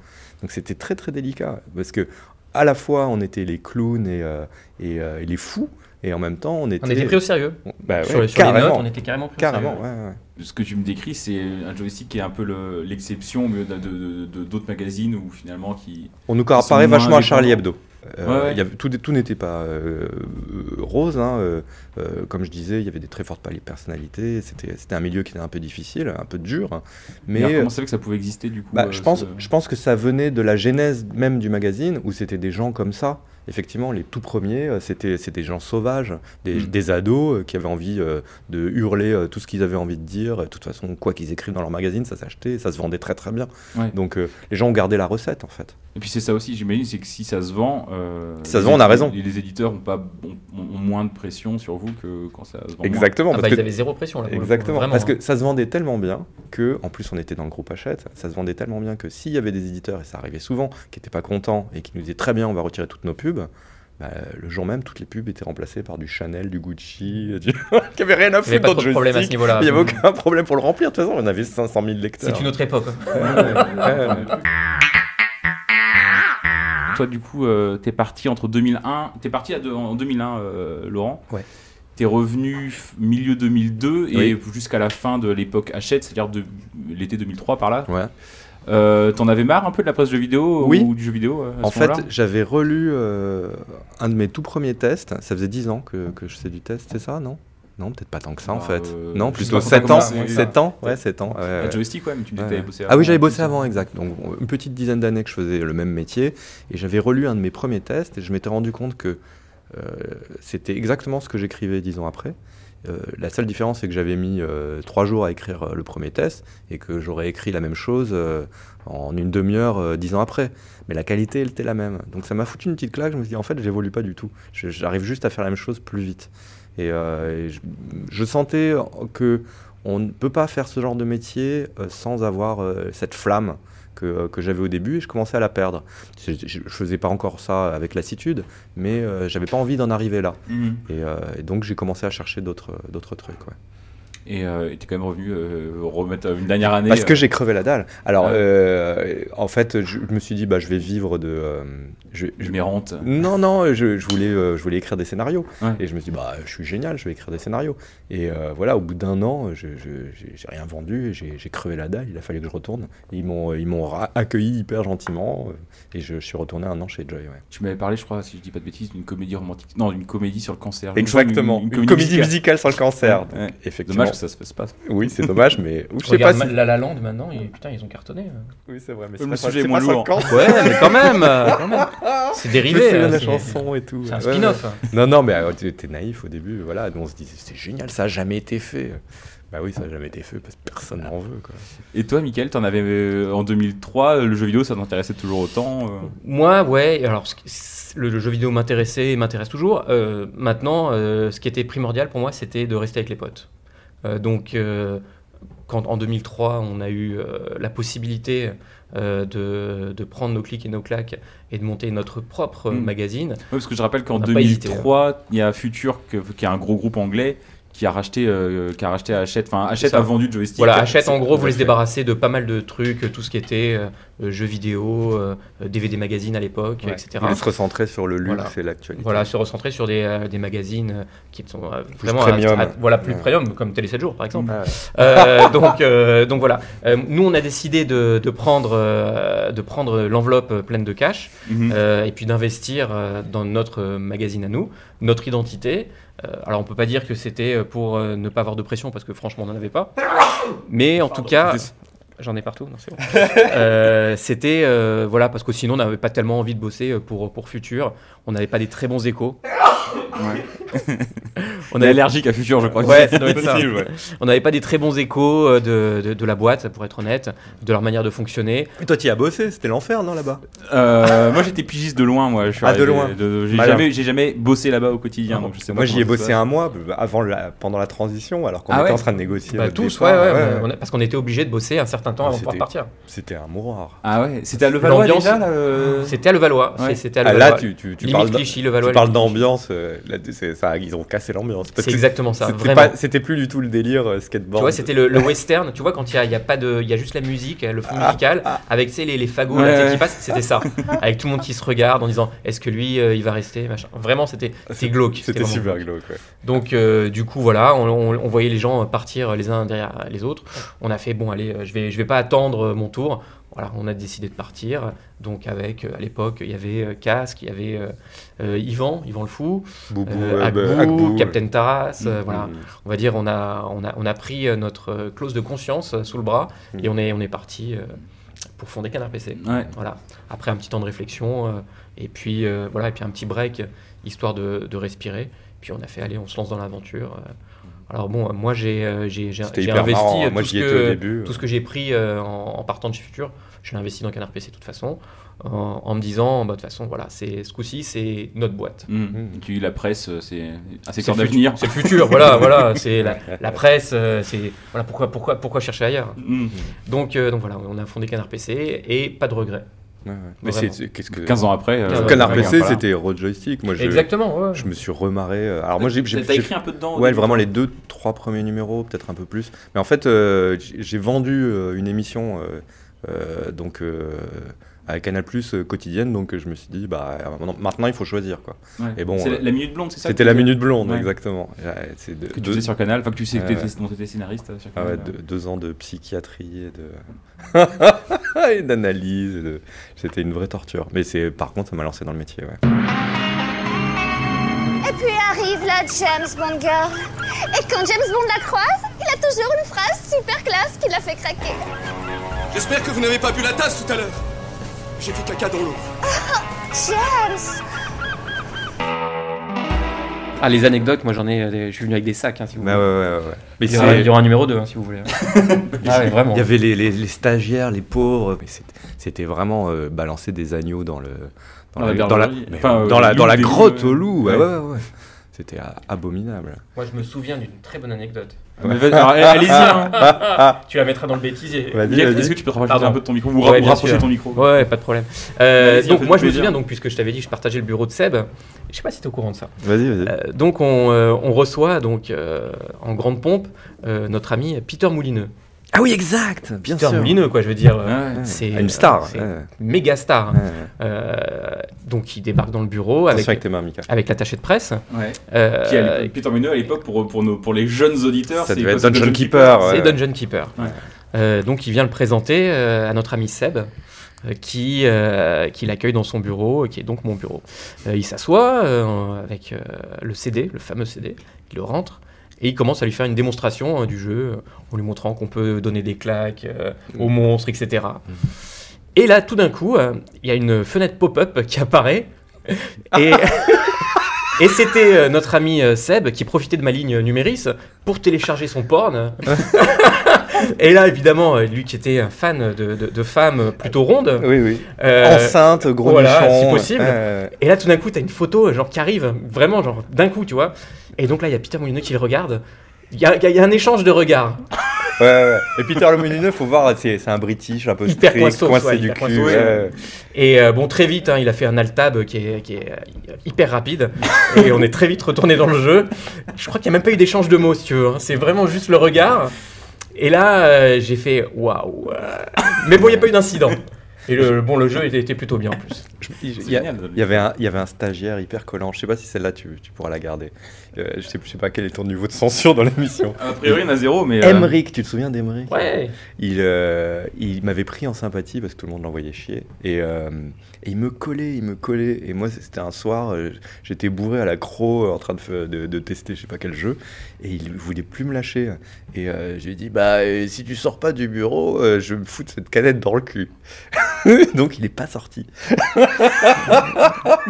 C: Donc c'était très très délicat. Parce que à la fois, on était les clowns et, euh, et, euh, et les fous, et en même temps, on était...
B: On était pris au sérieux.
C: Bah ouais,
B: sur, les- sur les
C: carrément,
B: notes, on était carrément pris au
C: carrément,
B: sérieux.
C: ouais, ouais.
A: Ce que tu me décris, c'est un joystick qui est un peu le- l'exception au milieu de- de- de- d'autres magazines où finalement qui.
C: On nous comparait vachement à Charlie. Hebdo. Euh,
A: Ouais, ouais.
C: il y avait- tout tout n'était pas euh, euh, rose. hein, euh, euh, comme je disais, il y avait des très fortes personnalités. C'était un milieu qui était un peu difficile, un peu dur.
A: Mais
C: Mais
A: alors, comment ça fait que ça pouvait exister du coup
C: Bah,
A: euh,
C: je, pense,
A: ce-
C: je pense que ça venait de la genèse même du magazine, où c'était des gens comme ça. Effectivement, les tout premiers, euh, c'était des gens sauvages, des,
A: Mm.
C: des ados euh, qui avaient envie euh, de hurler euh, tout ce qu'ils avaient envie de dire. De toute façon, quoi qu'ils écrivent dans leur magazine, ça s'achetait, ça se vendait très très bien.
A: Ouais.
C: Donc euh, les gens ont gardé la recette en fait.
A: Et puis c'est ça aussi, j'imagine, c'est que si ça se vend. euh,
C: Si ça se vend, on a raison.
A: Les, les éditeurs ont, pas, ont, ont moins de pression sur vous que quand ça se vend. moins.
C: Exactement.
B: Ah
C: parce
B: bah,
C: que-
B: ils avaient zéro pression là. coup,
C: Exactement,
B: vraiment,
C: parce
B: hein.
C: que ça se vendait tellement bien que, en plus on était dans le groupe Hachette, ça se vendait tellement bien que s'il y avait des éditeurs, et ça arrivait souvent, qui n'étaient pas contents et qui nous disaient très bien on va retirer toutes nos pubs, bah, le jour même toutes les pubs étaient remplacées par du Chanel, du Gucci, du... qui avait rien à
B: Il n'y avait
C: foutre
B: pas
C: dans le
B: de problème à ce niveau-là.
C: Il n'y avait aucun problème pour le remplir, de toute façon on avait 500 000 lecteurs.
B: C'est une autre époque. hein.
A: Toi, du coup, euh, t'es parti entre 2001. T'es parti à deux- en 2001, euh, Laurent.
C: Ouais.
A: T'es revenu milieu 2002 et
C: Oui.
A: jusqu'à la fin de l'époque Hachette, c'est-à-dire de l'été 2003 par là.
C: Ouais.
A: Euh, T'en avais marre un peu de la presse jeu vidéo
C: Oui.
A: ou du jeu vidéo euh, à
C: En
A: ce
C: fait, j'avais relu euh, un de mes tout premiers tests. Ça faisait 10 ans que, que je fais du test, c'est ça, non? Non, peut-être pas tant que ça en
A: Bah,
C: fait.
A: euh,
C: non,
A: sais
C: plutôt
A: pas quand
C: 7
A: t'as
C: ans.
A: commencé.
C: 7 ans Ouais, 7 ans. ouais, ouais.
A: joystick, ouais, mais tu me disais que t'avais bossé
C: Ah oui, j'avais
A: avant.
C: bossé avant, exact. Donc une petite dizaine d'années que je faisais le même métier et j'avais relu un de mes premiers tests et je m'étais rendu compte que euh, c'était exactement ce que j'écrivais dix ans après. Euh, la seule différence, c'est que j'avais mis euh, trois jours à écrire euh, le premier test et que j'aurais écrit la même chose euh, en une demi-heure euh, dix ans après. Mais la qualité, elle était la même. Donc ça m'a foutu une petite claque. Je me suis dit, en fait, j'évolue pas du tout. J'arrive juste à faire la même chose plus vite. Et, euh, je, je sentais que on ne peut pas faire ce genre de métier euh, sans avoir euh, cette flamme que, euh, que j'avais au début et je commençais à la perdre. Je, je faisais pas encore ça avec lassitude, mais euh, j'avais pas envie d'en arriver là.
A: Mhm.
C: Et, euh, et donc j'ai commencé à chercher d'autres d'autres trucs. ouais.
A: Et euh, et t'es quand même revenu euh, remettre une dernière année.
C: Parce que
A: euh,
C: j'ai crevé la dalle. Alors, euh, en fait, je, je me suis dit, bah, je vais vivre de. euh, je, je-
A: mes rentes.
C: Non, non, je, je voulais, euh, je voulais écrire des scénarios.
A: Ouais.
C: Et je me suis dit, bah, je suis génial, je vais écrire des scénarios. Et euh, voilà, au bout d'un an, je j'ai rien vendu, j'ai crevé la dalle, il a fallu que je retourne. Et ils m'ont accueilli hyper gentiment, euh, et je, je suis retourné un an chez Joy. Ouais.
A: Tu m'avais parlé, je crois, si je dis pas de bêtises, d'une comédie romantique. Non, d'une comédie sur le cancer.
C: Exactement, une, comédie, musicale. sur le cancer.
A: Ouais.
C: Effectivement.
A: Dommage que ça se fasse pas.
C: Oui, c'est dommage, mais ou je sais pas
B: Regarde
C: si.
B: La La Land maintenant, putain, ils ont cartonné. hein.
C: Oui, c'est vrai, mais
A: Le
C: c'est pas
A: sujet est moins
C: pas
A: lourd.
B: Ouais, mais quand même, euh, quand même. C'est dérivé. hein,
C: la
B: c'est-
C: chanson et tout.
B: C'est un
C: Ouais, ouais.
B: spin-off.
C: Non, non, mais euh, t'es naïf au début, voilà. Nous, on se disait, c'est génial, ça a jamais été fait. Bah oui, ça a jamais été fait parce que personne n'en veut, quoi.
A: Et toi, Mickaël, t'en avais euh, en 2003, le jeu vidéo, ça t'intéressait toujours autant euh?
B: Moi, ouais. Alors, le, le jeu vidéo m'intéressait et m'intéresse toujours. Euh, maintenant, euh, ce qui était primordial pour moi, c'était de rester avec les potes. Euh, donc, euh, quand en 2003, on a eu euh, la possibilité de, de prendre nos clics et nos claques et de monter notre propre
A: Mm.
B: magazine.
A: Ouais, parce que je rappelle qu'en
B: On n'a pas hésité,
A: 2003, il y a Future, que- qui est un gros groupe anglais, qui a racheté, euh, qui a racheté Hachette. Enfin, Hachette a vendu Joystick.
B: Voilà, Hachette en gros voulait se débarrasser de pas mal de trucs, tout ce qui était euh, euh, jeux vidéo, euh, euh, DVD magazine à l'époque,
C: Ouais.
B: etc.
C: On se recentrer sur le luxe
B: Voilà.
C: et l'actualité.
B: Voilà, se recentrer sur des, euh, des magazines euh, qui sont euh,
C: Plus
B: vraiment
C: premium.
B: à- à- voilà, plus
C: Ouais.
B: premium, comme Télé 7 jours par exemple.
C: Ouais.
B: Euh, donc, euh, donc voilà. Euh, nous, on a décidé de, de prendre, euh, de prendre l'enveloppe pleine de cash
A: Mhm.
B: euh, et puis d'investir euh, dans notre euh, magazine à nous, notre identité. Euh, alors, on peut pas dire que c'était pour euh, ne pas avoir de pression parce que franchement, on n'en avait pas. Mais en tout cas, j'en ai partout. non, c'est bon. Euh, c'était euh, voilà parce que sinon, on n'avait pas tellement envie de bosser euh, pour pour Futur. On n'avait pas des très bons échos.
A: On est allergique à Future, je crois. que
B: Ouais,
A: c'est
B: ça doit être ça.
A: possible, ouais.
B: On n'avait pas des très bons échos euh, de, de, de la boîte, pour être honnête, de leur manière de fonctionner.
C: Et toi, tu y as bossé, c'était l'enfer, non, là-bas?
A: Euh, moi, j'étais pigiste de loin, moi. Je suis
C: Ah, de loin.
A: de- J'ai jamais, j'ai jamais bossé là-bas au quotidien, donc je sais pas
C: Moi, j'y ai bossé un mois euh, avant la, pendant la transition, alors qu'on
A: Ah
C: était
A: ouais
C: en train de négocier.
B: Bah, tous, ouais,
C: départ.
B: ouais, on a- parce qu'on était obligé de bosser un certain temps
C: Ah,
B: avant de pouvoir
C: c'était-
B: partir.
C: C'était un mouroir.
A: Ah ouais, c'était à Levallois déjà
B: C'était à Levallois. C'était à
C: Ah,
B: Levallois.
C: là, tu, parles, d'ambiance. Ils ont cassé l'ambiance.
B: C'est exactement ça,
C: c'était
B: vraiment.
C: pas- C'était plus du tout le délire euh,
B: Tu
C: skateboard.
B: vois, c'était le, le western. Tu vois, quand il y a, il y a pas de, il y a juste la musique, le fond
C: Ah,
B: musical, avec tu sais, les, les fagots
A: Ouais,
B: là, tu sais,
A: ouais.
B: qui passent. C'était ça, avec tout le monde qui se regarde en disant, est-ce que lui, euh, il va rester, machin. Vraiment, c'était, c'était glauque.
C: C'était super
B: glauque.
C: ouais.
B: Donc, euh, du coup, voilà, on, on- on voyait les gens partir les uns derrière les autres. On a fait, bon, allez, je vais, je vais pas attendre mon tour. Voilà, on a décidé de partir. Donc, avec, euh, à l'époque, il y avait euh, Casque, il y avait euh, euh, Yvan, Yvan le Fou,
C: Boubou,
B: euh,
C: euh, bah,
B: Agbou,
C: Agbou,
B: Captain Taras. euh,
C: Mm,
B: voilà, on va dire, on a, on a, on a pris notre clause de conscience sous le bras
C: Mm.
B: et on est, on est parti euh, pour fonder Canard PC.
A: Ouais.
B: Voilà. Après un petit temps de réflexion euh, et puis euh, voilà et puis un petit break histoire de, de respirer. Puis on a fait allez, on se lance dans l'aventure. euh. Alors bon, moi j'ai investi
C: marrant. Moi,
B: tout, ce
C: j'y étais
B: que,
C: au début.
B: tout ce que j'ai pris en, en partant de chez Futur. Je l'ai investi dans Canard PC de toute façon, en, en me disant bah, de toute façon voilà, c'est ce coup-ci c'est notre boîte.
A: Mhm.
C: Mhm.
A: Tu la presse, euh, c'est un
B: C'est
A: secteur
B: le futur,
A: d'avenir.
B: c'est le futur, voilà, voilà, c'est la, la presse, euh, c'est voilà pourquoi pourquoi pourquoi chercher ailleurs?
A: Mhm.
B: Donc euh, donc voilà, on a fondé Canard PC et pas de regrets.
C: Ouais, ouais. Mais c'est c'est- qu'est-ce que
A: 15 ans après. euh,
B: Quinze ans
C: Canard
B: après,
C: PC,
A: voilà.
C: c'était Road Joystick. Moi, je,
B: Exactement. ouais.
C: je me suis remarré. euh, Alors moi, j'ai
A: écrit un peu dedans
C: Ouais, vraiment les deux, trois premiers numéros, peut-être un peu plus. Mais en fait, euh, j'ai vendu euh, une émission, euh, euh, donc euh, à Canal Plus euh, quotidienne, donc euh, je me suis dit, bah maintenant, maintenant, il faut choisir quoi.
A: Ouais.
C: Et bon,
A: c'est la,
C: euh,
A: la minute blonde, c'est ça
C: C'était la
A: tu-
C: minute blonde,
A: Ouais.
C: exactement. Ouais, c'est de-
A: que tu
C: deux-
A: faisais sur Canal, enfin que tu sais que dont t'étais scénariste euh, sur
C: Ah
A: Canal.
C: ouais, deux, deux ans de psychiatrie et de et d'analyse. et de- C'était une vraie torture. Mais c'est par contre, ça m'a lancé dans le métier. Ouais.
G: Et puis arrive la James Bond girl. Et quand James Bond la croise, il a toujours une phrase super classe qui l'a fait craquer.
H: J'espère que vous n'avez pas bu la tasse tout à l'heure. J'ai fait caca dans l'eau.
G: James
B: Ah, les anecdotes, moi j'en ai. euh, des- Je suis venu avec des sacs, hein, si vous
C: Bah
B: voulez.
C: ouais, ouais, ouais, ouais. Mais
B: Il y, aura,
C: c'est-
B: il y aura un numéro 2, si vous voulez. ah ouais, vraiment.
C: Il y avait les, les- les stagiaires, les pauvres. Mais c'était- c'était vraiment euh, balancer des agneaux dans le dans
A: Dans la
C: dans la,
A: bergerie.
C: mais
A: Enfin, euh,
C: dans la,
A: loup,
C: dans la
A: des loups,
C: grotte
A: ouais.
C: aux loups. Ouais,
A: Ouais.
C: ouais, ouais. C'était a- abominable.
B: Moi je me souviens d'une très bonne anecdote.
A: Alors, allez-y. hein.
B: Tu la mettras dans le bêtisier.
C: Vas-y,
A: Yann,
C: vas-y.
A: Est-ce que tu peux te rapprocher
B: Pardon.
A: un peu de ton micro ou
B: Ouais,
A: rapprocher ton micro
B: Ouais, pas de problème. Euh, donc moi je me souviens, donc, puisque je t'avais dit que je partageais le bureau de Seb, je sais pas si tu es au courant de ça.
C: Vas-y, vas-y.
B: Euh, donc on, euh, on reçoit donc euh, en grande pompe euh, notre ami Peter Moulineux.
C: Ah oui, exact. Bien
B: Peter
C: sûr.
B: Moulineux quoi, je veux dire. euh,
A: Ouais.
B: C'est
C: Ah, une star.
B: c'est
C: ouais.
B: méga star.
C: Ouais.
B: Euh, donc il débarque dans le bureau avec,
C: Attention avec tes mains, Mika.
B: avec l'attaché de presse.
A: Ouais.
B: Euh,
A: Qui à Peter Muneux à l'époque pour pour nos pour les jeunes auditeurs,
C: Ça
A: c'est
C: Dungeon
A: Dungeon
C: Keeper. ouais.
B: C'est Dungeon Keeper.
A: Ouais.
B: Euh, donc il vient le présenter euh, à notre ami Seb, euh, qui, euh, qui l'accueille dans son bureau, euh, qui est donc mon bureau. Euh, il s'assoit euh, avec euh, le CD, le fameux CD, il le rentre. Et il commence à lui faire une démonstration euh, du jeu, euh, en lui montrant qu'on peut donner des claques euh, aux monstres, etc. Et là, tout d'un coup, euh, il y a une fenêtre pop-up qui apparaît. Et, et c'était notre ami Seb qui profitait de ma ligne numéris pour télécharger son porn. et là, évidemment, euh, lui qui était un fan de, de- de femmes plutôt rondes.
C: Oui, oui.
B: euh,
C: Enceinte, gros
B: voilà,
C: nichon.
B: si possible.
C: Ouais.
B: et là, tout d'un coup, t'as une photo euh, genre qui arrive, vraiment, genre d'un coup, tu vois. Et donc là, il y a Peter Moulineux qui le regarde. Il y a, il y a un échange de regards.
C: Ouais, ouais. Et Peter le Moulineux, faut voir, c'est un British un peu
B: Hyper
C: strict, coincé
B: ouais,
C: du cul. ouais.
B: Et euh, bon, très vite, hein, il a fait un alt-tab qui est, qui est euh, hyper rapide. et on est très vite retourné dans le jeu. Je crois qu'il n'y a même pas eu d'échange de mots, si tu veux. hein. C'est vraiment juste le regard. Et là, euh, j'ai fait waouh. Mais bon, il n'y a pas eu d'incident. Et le, bon, le jeu était, était plutôt bien en plus.
C: Il y, a-
A: génial.
C: il y avait un, il y avait un stagiaire hyper collant. Je sais pas si celle-là tu, tu pourras la garder. Euh, je, sais, je sais pas quel est ton niveau de censure dans l'émission.
A: A priori, il y en a zéro, mais. euh,
C: Emric, tu te souviens d'Emric
B: Ouais.
C: Il, euh, il m'avait pris en sympathie parce que tout le monde l'envoyait chier. Et, euh, et il me collait, il me collait. Et moi, c'était un soir, euh, j'étais bourré à la croc en train de, de, de tester je sais pas quel jeu. Et il voulait plus me lâcher. Et euh, je lui ai dit, bah, euh, si tu sors pas du bureau, euh, je vais me foutre cette canette dans le cul. Donc il est pas sorti.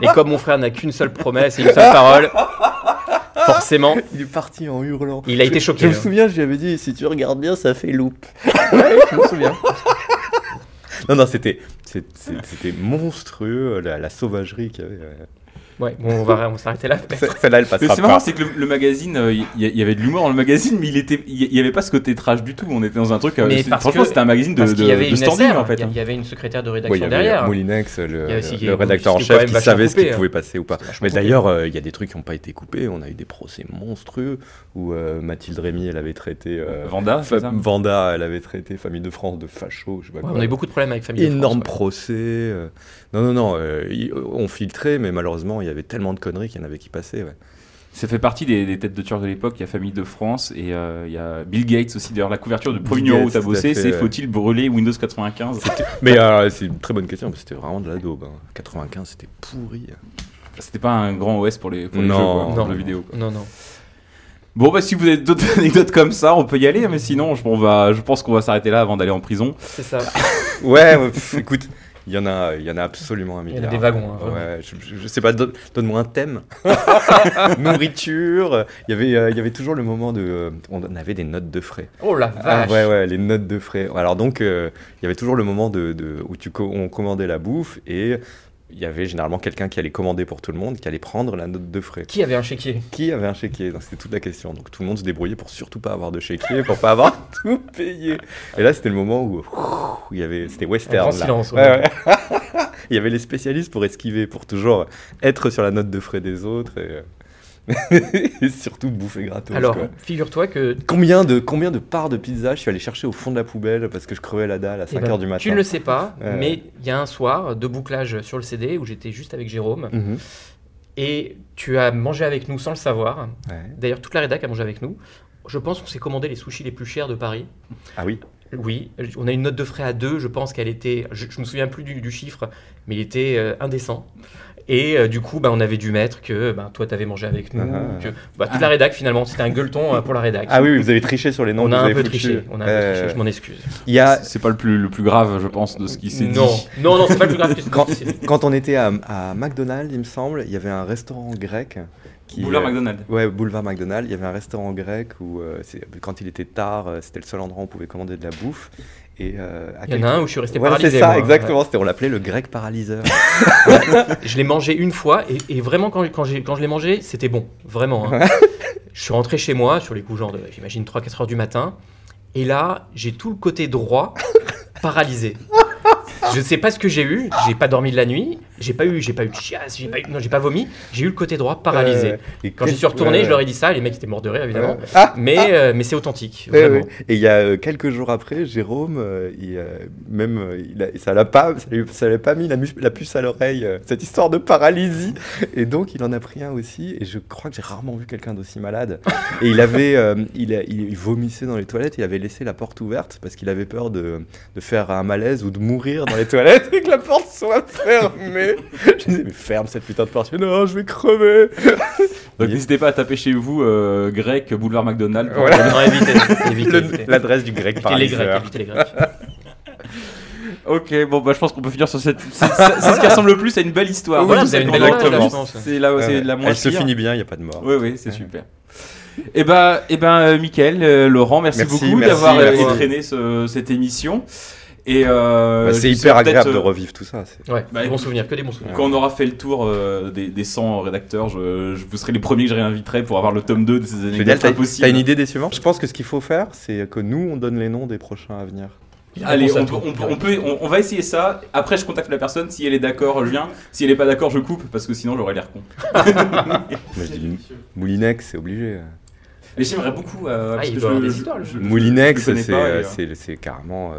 B: Et comme mon frère n'a qu'une seule promesse et une seule parole, forcément,
C: Il est parti en hurlant.
B: il a été
C: Je
B: choqué.
C: me
B: hein.
C: souviens, je lui avais dit, si tu regardes bien, ça fait loupe.
B: Ouais, je me souviens.
C: Non, non, c'était, monstrueux, la, la sauvagerie qu'il y avait. Ouais.
B: Bon, on va, on s'arrêter là.
C: Ce- Celle-là, elle
A: Mais
C: passera
A: c'est marrant, c'est que le, le magazine, euh, il y, il y avait de l'humour dans le magazine, mais il était, il y avait pas ce côté trash du tout. On était dans un truc. euh,
B: Mais parce
A: franchement,
B: que-
A: c'était un magazine de,
B: Parce
A: de,
B: y avait
A: de standing
B: SR,
A: en fait.
B: il y
A: hein.
B: avait une secrétaire de rédaction
C: y avait
B: derrière.
C: Moulinex, le,
B: Il y a aussi qui-
C: le rédacteur en chef, qui savait ce qui
B: coupé, hein.
C: pouvait passer ou pas. Mais d'ailleurs, euh, il y a des trucs qui n'ont pas été coupés. On a eu des procès monstrueux où euh, Mathilde Rémy, elle avait traité. euh,
A: Vanda,
C: Vanda, elle avait traité Famille de France de facho. Je sais pas
B: Ouais,
C: quoi.
B: on a eu beaucoup de problèmes avec Famille de
C: Énorme
B: France, ouais.
C: procès. euh. Non, non, non. euh, ils- on filtrait, mais malheureusement, il y avait tellement de conneries qu'il y en avait qui passaient. Ouais.
A: Ça fait partie des, des têtes de tueurs de l'époque. Il y a Famille de France et euh, il y a Bill Gates aussi. D'ailleurs, la couverture du premier numéro où
C: tout à
A: bossé, c'est
C: ouais.
A: faut-il brûler Windows 95
C: Mais euh, c'est une très bonne question, parce que c'était vraiment de la daube. hein. 95, c'était pourri.
A: C'était pas un grand OS pour les, pour les
C: Non,
A: jeux, quoi, pour
B: non.
A: la vidéo. quoi.
B: Non, non.
A: Bon, bah, si vous avez d'autres anecdotes comme ça, on peut y aller, mais sinon, je, on va, je pense qu'on va s'arrêter là avant d'aller en prison.
B: C'est ça.
C: Ouais, ouais, pff, écoute, il y en a, il y en a absolument un
B: Il y
C: milliard.
B: a des wagons. hein.
C: Ouais, je, je- je sais pas, donne- donne-moi un thème. Nourriture. Il y avait, euh, il y avait toujours le moment de, euh, on avait des notes de frais.
B: Oh la
C: Ah,
B: vache.
C: ouais, ouais, les notes de frais. Alors donc, euh, il y avait toujours le moment de, de- où tu on commandait la bouffe et il y avait généralement quelqu'un qui allait commander pour tout le monde, qui allait prendre la note de frais.
B: Qui avait un chéquier?
C: Qui avait un chéquier? C'était toute la question. Donc tout le monde se débrouillait pour surtout pas avoir de chéquier, pour pas avoir tout payé. Et là, c'était le moment où, où il y avait, c'était
B: Un
C: western.
B: grand
C: là.
B: silence.
C: Ouais,
B: ouais.
C: ouais. il y avait les spécialistes pour esquiver, pour toujours être sur la note de frais des autres. Et, euh, Et surtout bouffer gratos.
B: Alors, figure-toi que
C: Combien de, combien de parts de pizza je suis allé chercher au fond de la poubelle parce que je crevais la dalle à
B: eh
C: 5h
B: ben,
C: du matin
B: tu ne le sais pas, mais il y a un soir de bouclage sur le CD où j'étais juste avec Jérôme
C: Mhm.
B: et tu as mangé avec nous sans le savoir.
C: Ouais.
B: D'ailleurs, toute la rédac a mangé avec nous. Je pense qu'on s'est commandé les sushis les plus chers de Paris.
C: Ah oui
B: Oui, on a une note de frais à 2, je pense qu'elle était, je, je me souviens plus du, du chiffre, mais il était euh, indécent. Et euh, du coup, bah, on avait dû mettre que bah, toi, tu avais mangé avec nous,
C: Ah.
B: que bah, toute la rédac finalement, c'était un gueuleton euh, pour la rédac.
C: Ah oui, vous avez triché sur les noms.
B: on a
C: vous
B: un
C: avez
B: peu triché, on a un peu
C: Euh,
B: triché, je m'en excuse.
C: Il y a,
A: C'est pas le plus, le plus grave, je pense, de ce qui s'est
B: Non,
A: dit.
B: non, non, c'est pas le plus grave que ce
C: quand,
B: qui s'est dit.
C: quand on était à, à McDonald's, il me semble, il y avait un restaurant grec. Qui,
A: Boulevard
C: euh,
A: McDonald.
C: Ouais, boulevard McDonald's. Il y avait un restaurant grec où, euh, quand il était tard, euh, c'était le seul endroit où on pouvait commander de la bouffe. Et, euh, à
B: Il y en
C: quelques-
B: a un où je suis resté
C: Voilà,
B: paralysé.
C: c'est ça,
B: moi.
C: exactement. C'était, on l'appelait le grec paralyseur.
B: Je l'ai mangé une fois et, et vraiment quand, quand, je l'ai mangé, c'était bon, vraiment. hein. je suis rentré chez moi sur les coups genre de, j'imagine 3-4 heures du matin et là j'ai tout le côté droit paralysé. Je sais pas ce que j'ai eu, j'ai pas dormi de la nuit, j'ai pas eu, j'ai pas eu de chiasse, j'ai pas eu, non j'ai pas vomi, j'ai eu le côté droit paralysé.
C: Euh, et
B: Quand j'y suis retourné, je leur ai dit ça, les mecs étaient morts de rire évidemment.
C: Ah,
B: mais euh, mais c'est authentique, vraiment.
C: ouais. Et il y a euh, quelques jours après, Jérôme, euh, il, même, il a- ça l'a pas, ça lui, ça lui a pas mis la, puce à l'oreille, cette histoire de paralysie. Et donc, il en a pris un aussi. Et je crois que j'ai rarement vu quelqu'un d'aussi malade. Et il avait, il, a- il, il vomissait dans les toilettes. Il avait laissé la porte ouverte parce qu'il avait peur de, de faire un malaise ou de mourir dans les toilettes et que la porte soit fermée. Je disais, mais ferme cette putain de porte. Non, je vais crever.
A: Donc n'hésitez pas à taper chez vous euh, grec, boulevard McDonald. pour-
C: Voilà.
B: Non, évitez, évitez.
C: L'adresse du grec
B: Évitez les. Grecs, évitez les Grecs.
A: Ok, bon, bah je pense qu'on peut finir sur cette. C'est ce qui ressemble le plus à une belle histoire.
B: Oui,
A: Voilà,
B: vous avez une
A: c'est
B: belle
A: c'est
C: Ouais.
A: la moins
C: Elle se
A: pire.
C: finit bien, il n'y a pas de mort.
A: Oui, oui, c'est super. Et ben, et ben, euh, Mickaël, euh, Laurent, merci,
C: Merci,
A: beaucoup d'avoir euh, entraîné ce- cette émission. Et euh,
C: Bah, c'est
A: sais
C: hyper agréable de
A: euh,
C: revivre tout ça. c'est-
B: Ouais,
A: Bah,
B: des bons souvenirs, que des bons souvenirs.
A: Quand on aura fait le tour euh, des, des 100 rédacteurs, je, je vous serai les premiers que je réinviterai pour avoir le tome 2 de ces anecdotes
C: t'as une idée décevante Je pense que ce qu'il faut faire, c'est que nous, on donne les noms des prochains à venir.
A: Allez, on, peut- on peut- on peut, on, on va essayer ça. Après, je contacte la personne. Si elle est d'accord, je viens. Si elle est pas d'accord, je coupe parce que sinon, j'aurais l'air con.
C: Moulinex, c'est obligé.
A: Mais j'aimerais beaucoup. euh, parce que je-
B: histoires,
A: je- je-
C: Moulinex, c'est euh,
A: euh,
C: c'est- carrément.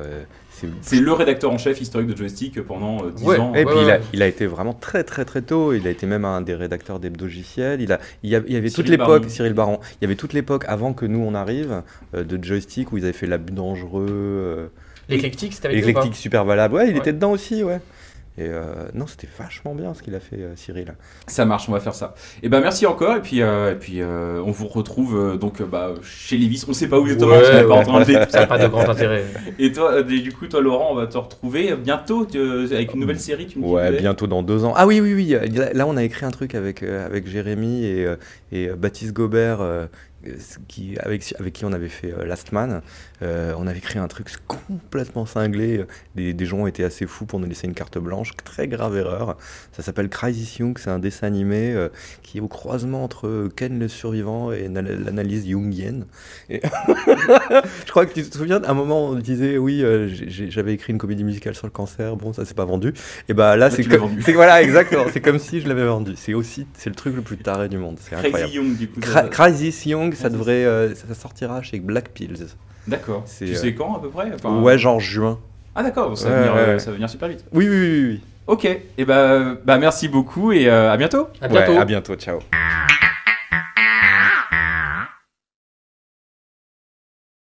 C: c'est-
A: le rédacteur en chef historique de Joystick pendant euh, 10
B: Ouais,
A: ans.
C: Et
B: Ouais,
C: puis il, a,
B: ouais.
C: il a été vraiment très très très tôt. Il a été même un des rédacteurs d'Hebdogiciel. Il, a, il, y a- il y avait toute l'époque,
A: Baron.
C: Cyril Baron. Il y avait toute l'époque avant que nous on arrive euh, de joystick où ils avaient fait l'abus dangereux, euh,
B: L'éclectique, c'était avec
C: l'éclectique super valable. Ouais, il
B: Ouais.
C: était dedans aussi, ouais. Et euh, non, c'était vachement bien ce qu'il a fait, euh, Cyril.
A: Ça marche, on va faire ça. Et ben merci encore. Et puis, euh, et puis euh, on vous retrouve euh, donc bah, chez Lévis. On sait pas où exactement.
B: Ouais,
A: pas
B: ouais.
A: en train de le dire.
B: Ça n'a pas de grand intérêt.
A: Et toi, du coup, toi, Laurent, on va te retrouver bientôt avec une nouvelle série. Tu me
C: Ouais,
A: disais
C: bientôt dans deux ans. Ah oui, oui, oui. Là, on a écrit un truc avec, avec Jérémy et, et Baptiste Gobert, qui, avec, avec qui on avait fait euh, Last Man. Euh, on avait écrit un truc complètement cinglé. Des, des gens étaient assez fous pour nous laisser une carte blanche. Très grave erreur. Ça s'appelle Crisis Young. C'est un dessin animé euh, qui est au croisement entre Ken le survivant et na- l'analyse jungienne. Et Je crois que tu te souviens, à un moment, on disait oui, euh, j'avais écrit une comédie musicale sur le cancer. Bon, ça s'est pas vendu. Et bah là,
A: Là,
C: c'est comme, c'est voilà, exactement. C'est comme si je l'avais vendu. C'est aussi, c'est le truc le plus taré du monde. C'est
A: Crazy
C: incroyable.
A: Young, du coup.
C: Cra- Crisis Young, ça devrait, euh, ça sortira chez Black Pills.
A: D'accord.
C: C'est,
A: Tu
C: euh,
A: sais quand à peu près? Enfin,
C: ouais, genre juin.
A: Ah d'accord, ça,
C: Ouais,
A: euh, ça va venir super vite.
C: Oui, oui, oui, oui.
A: Ok, et bah, bah merci beaucoup et euh, à bientôt.
B: À bientôt.
C: Ouais, à bientôt. Ciao.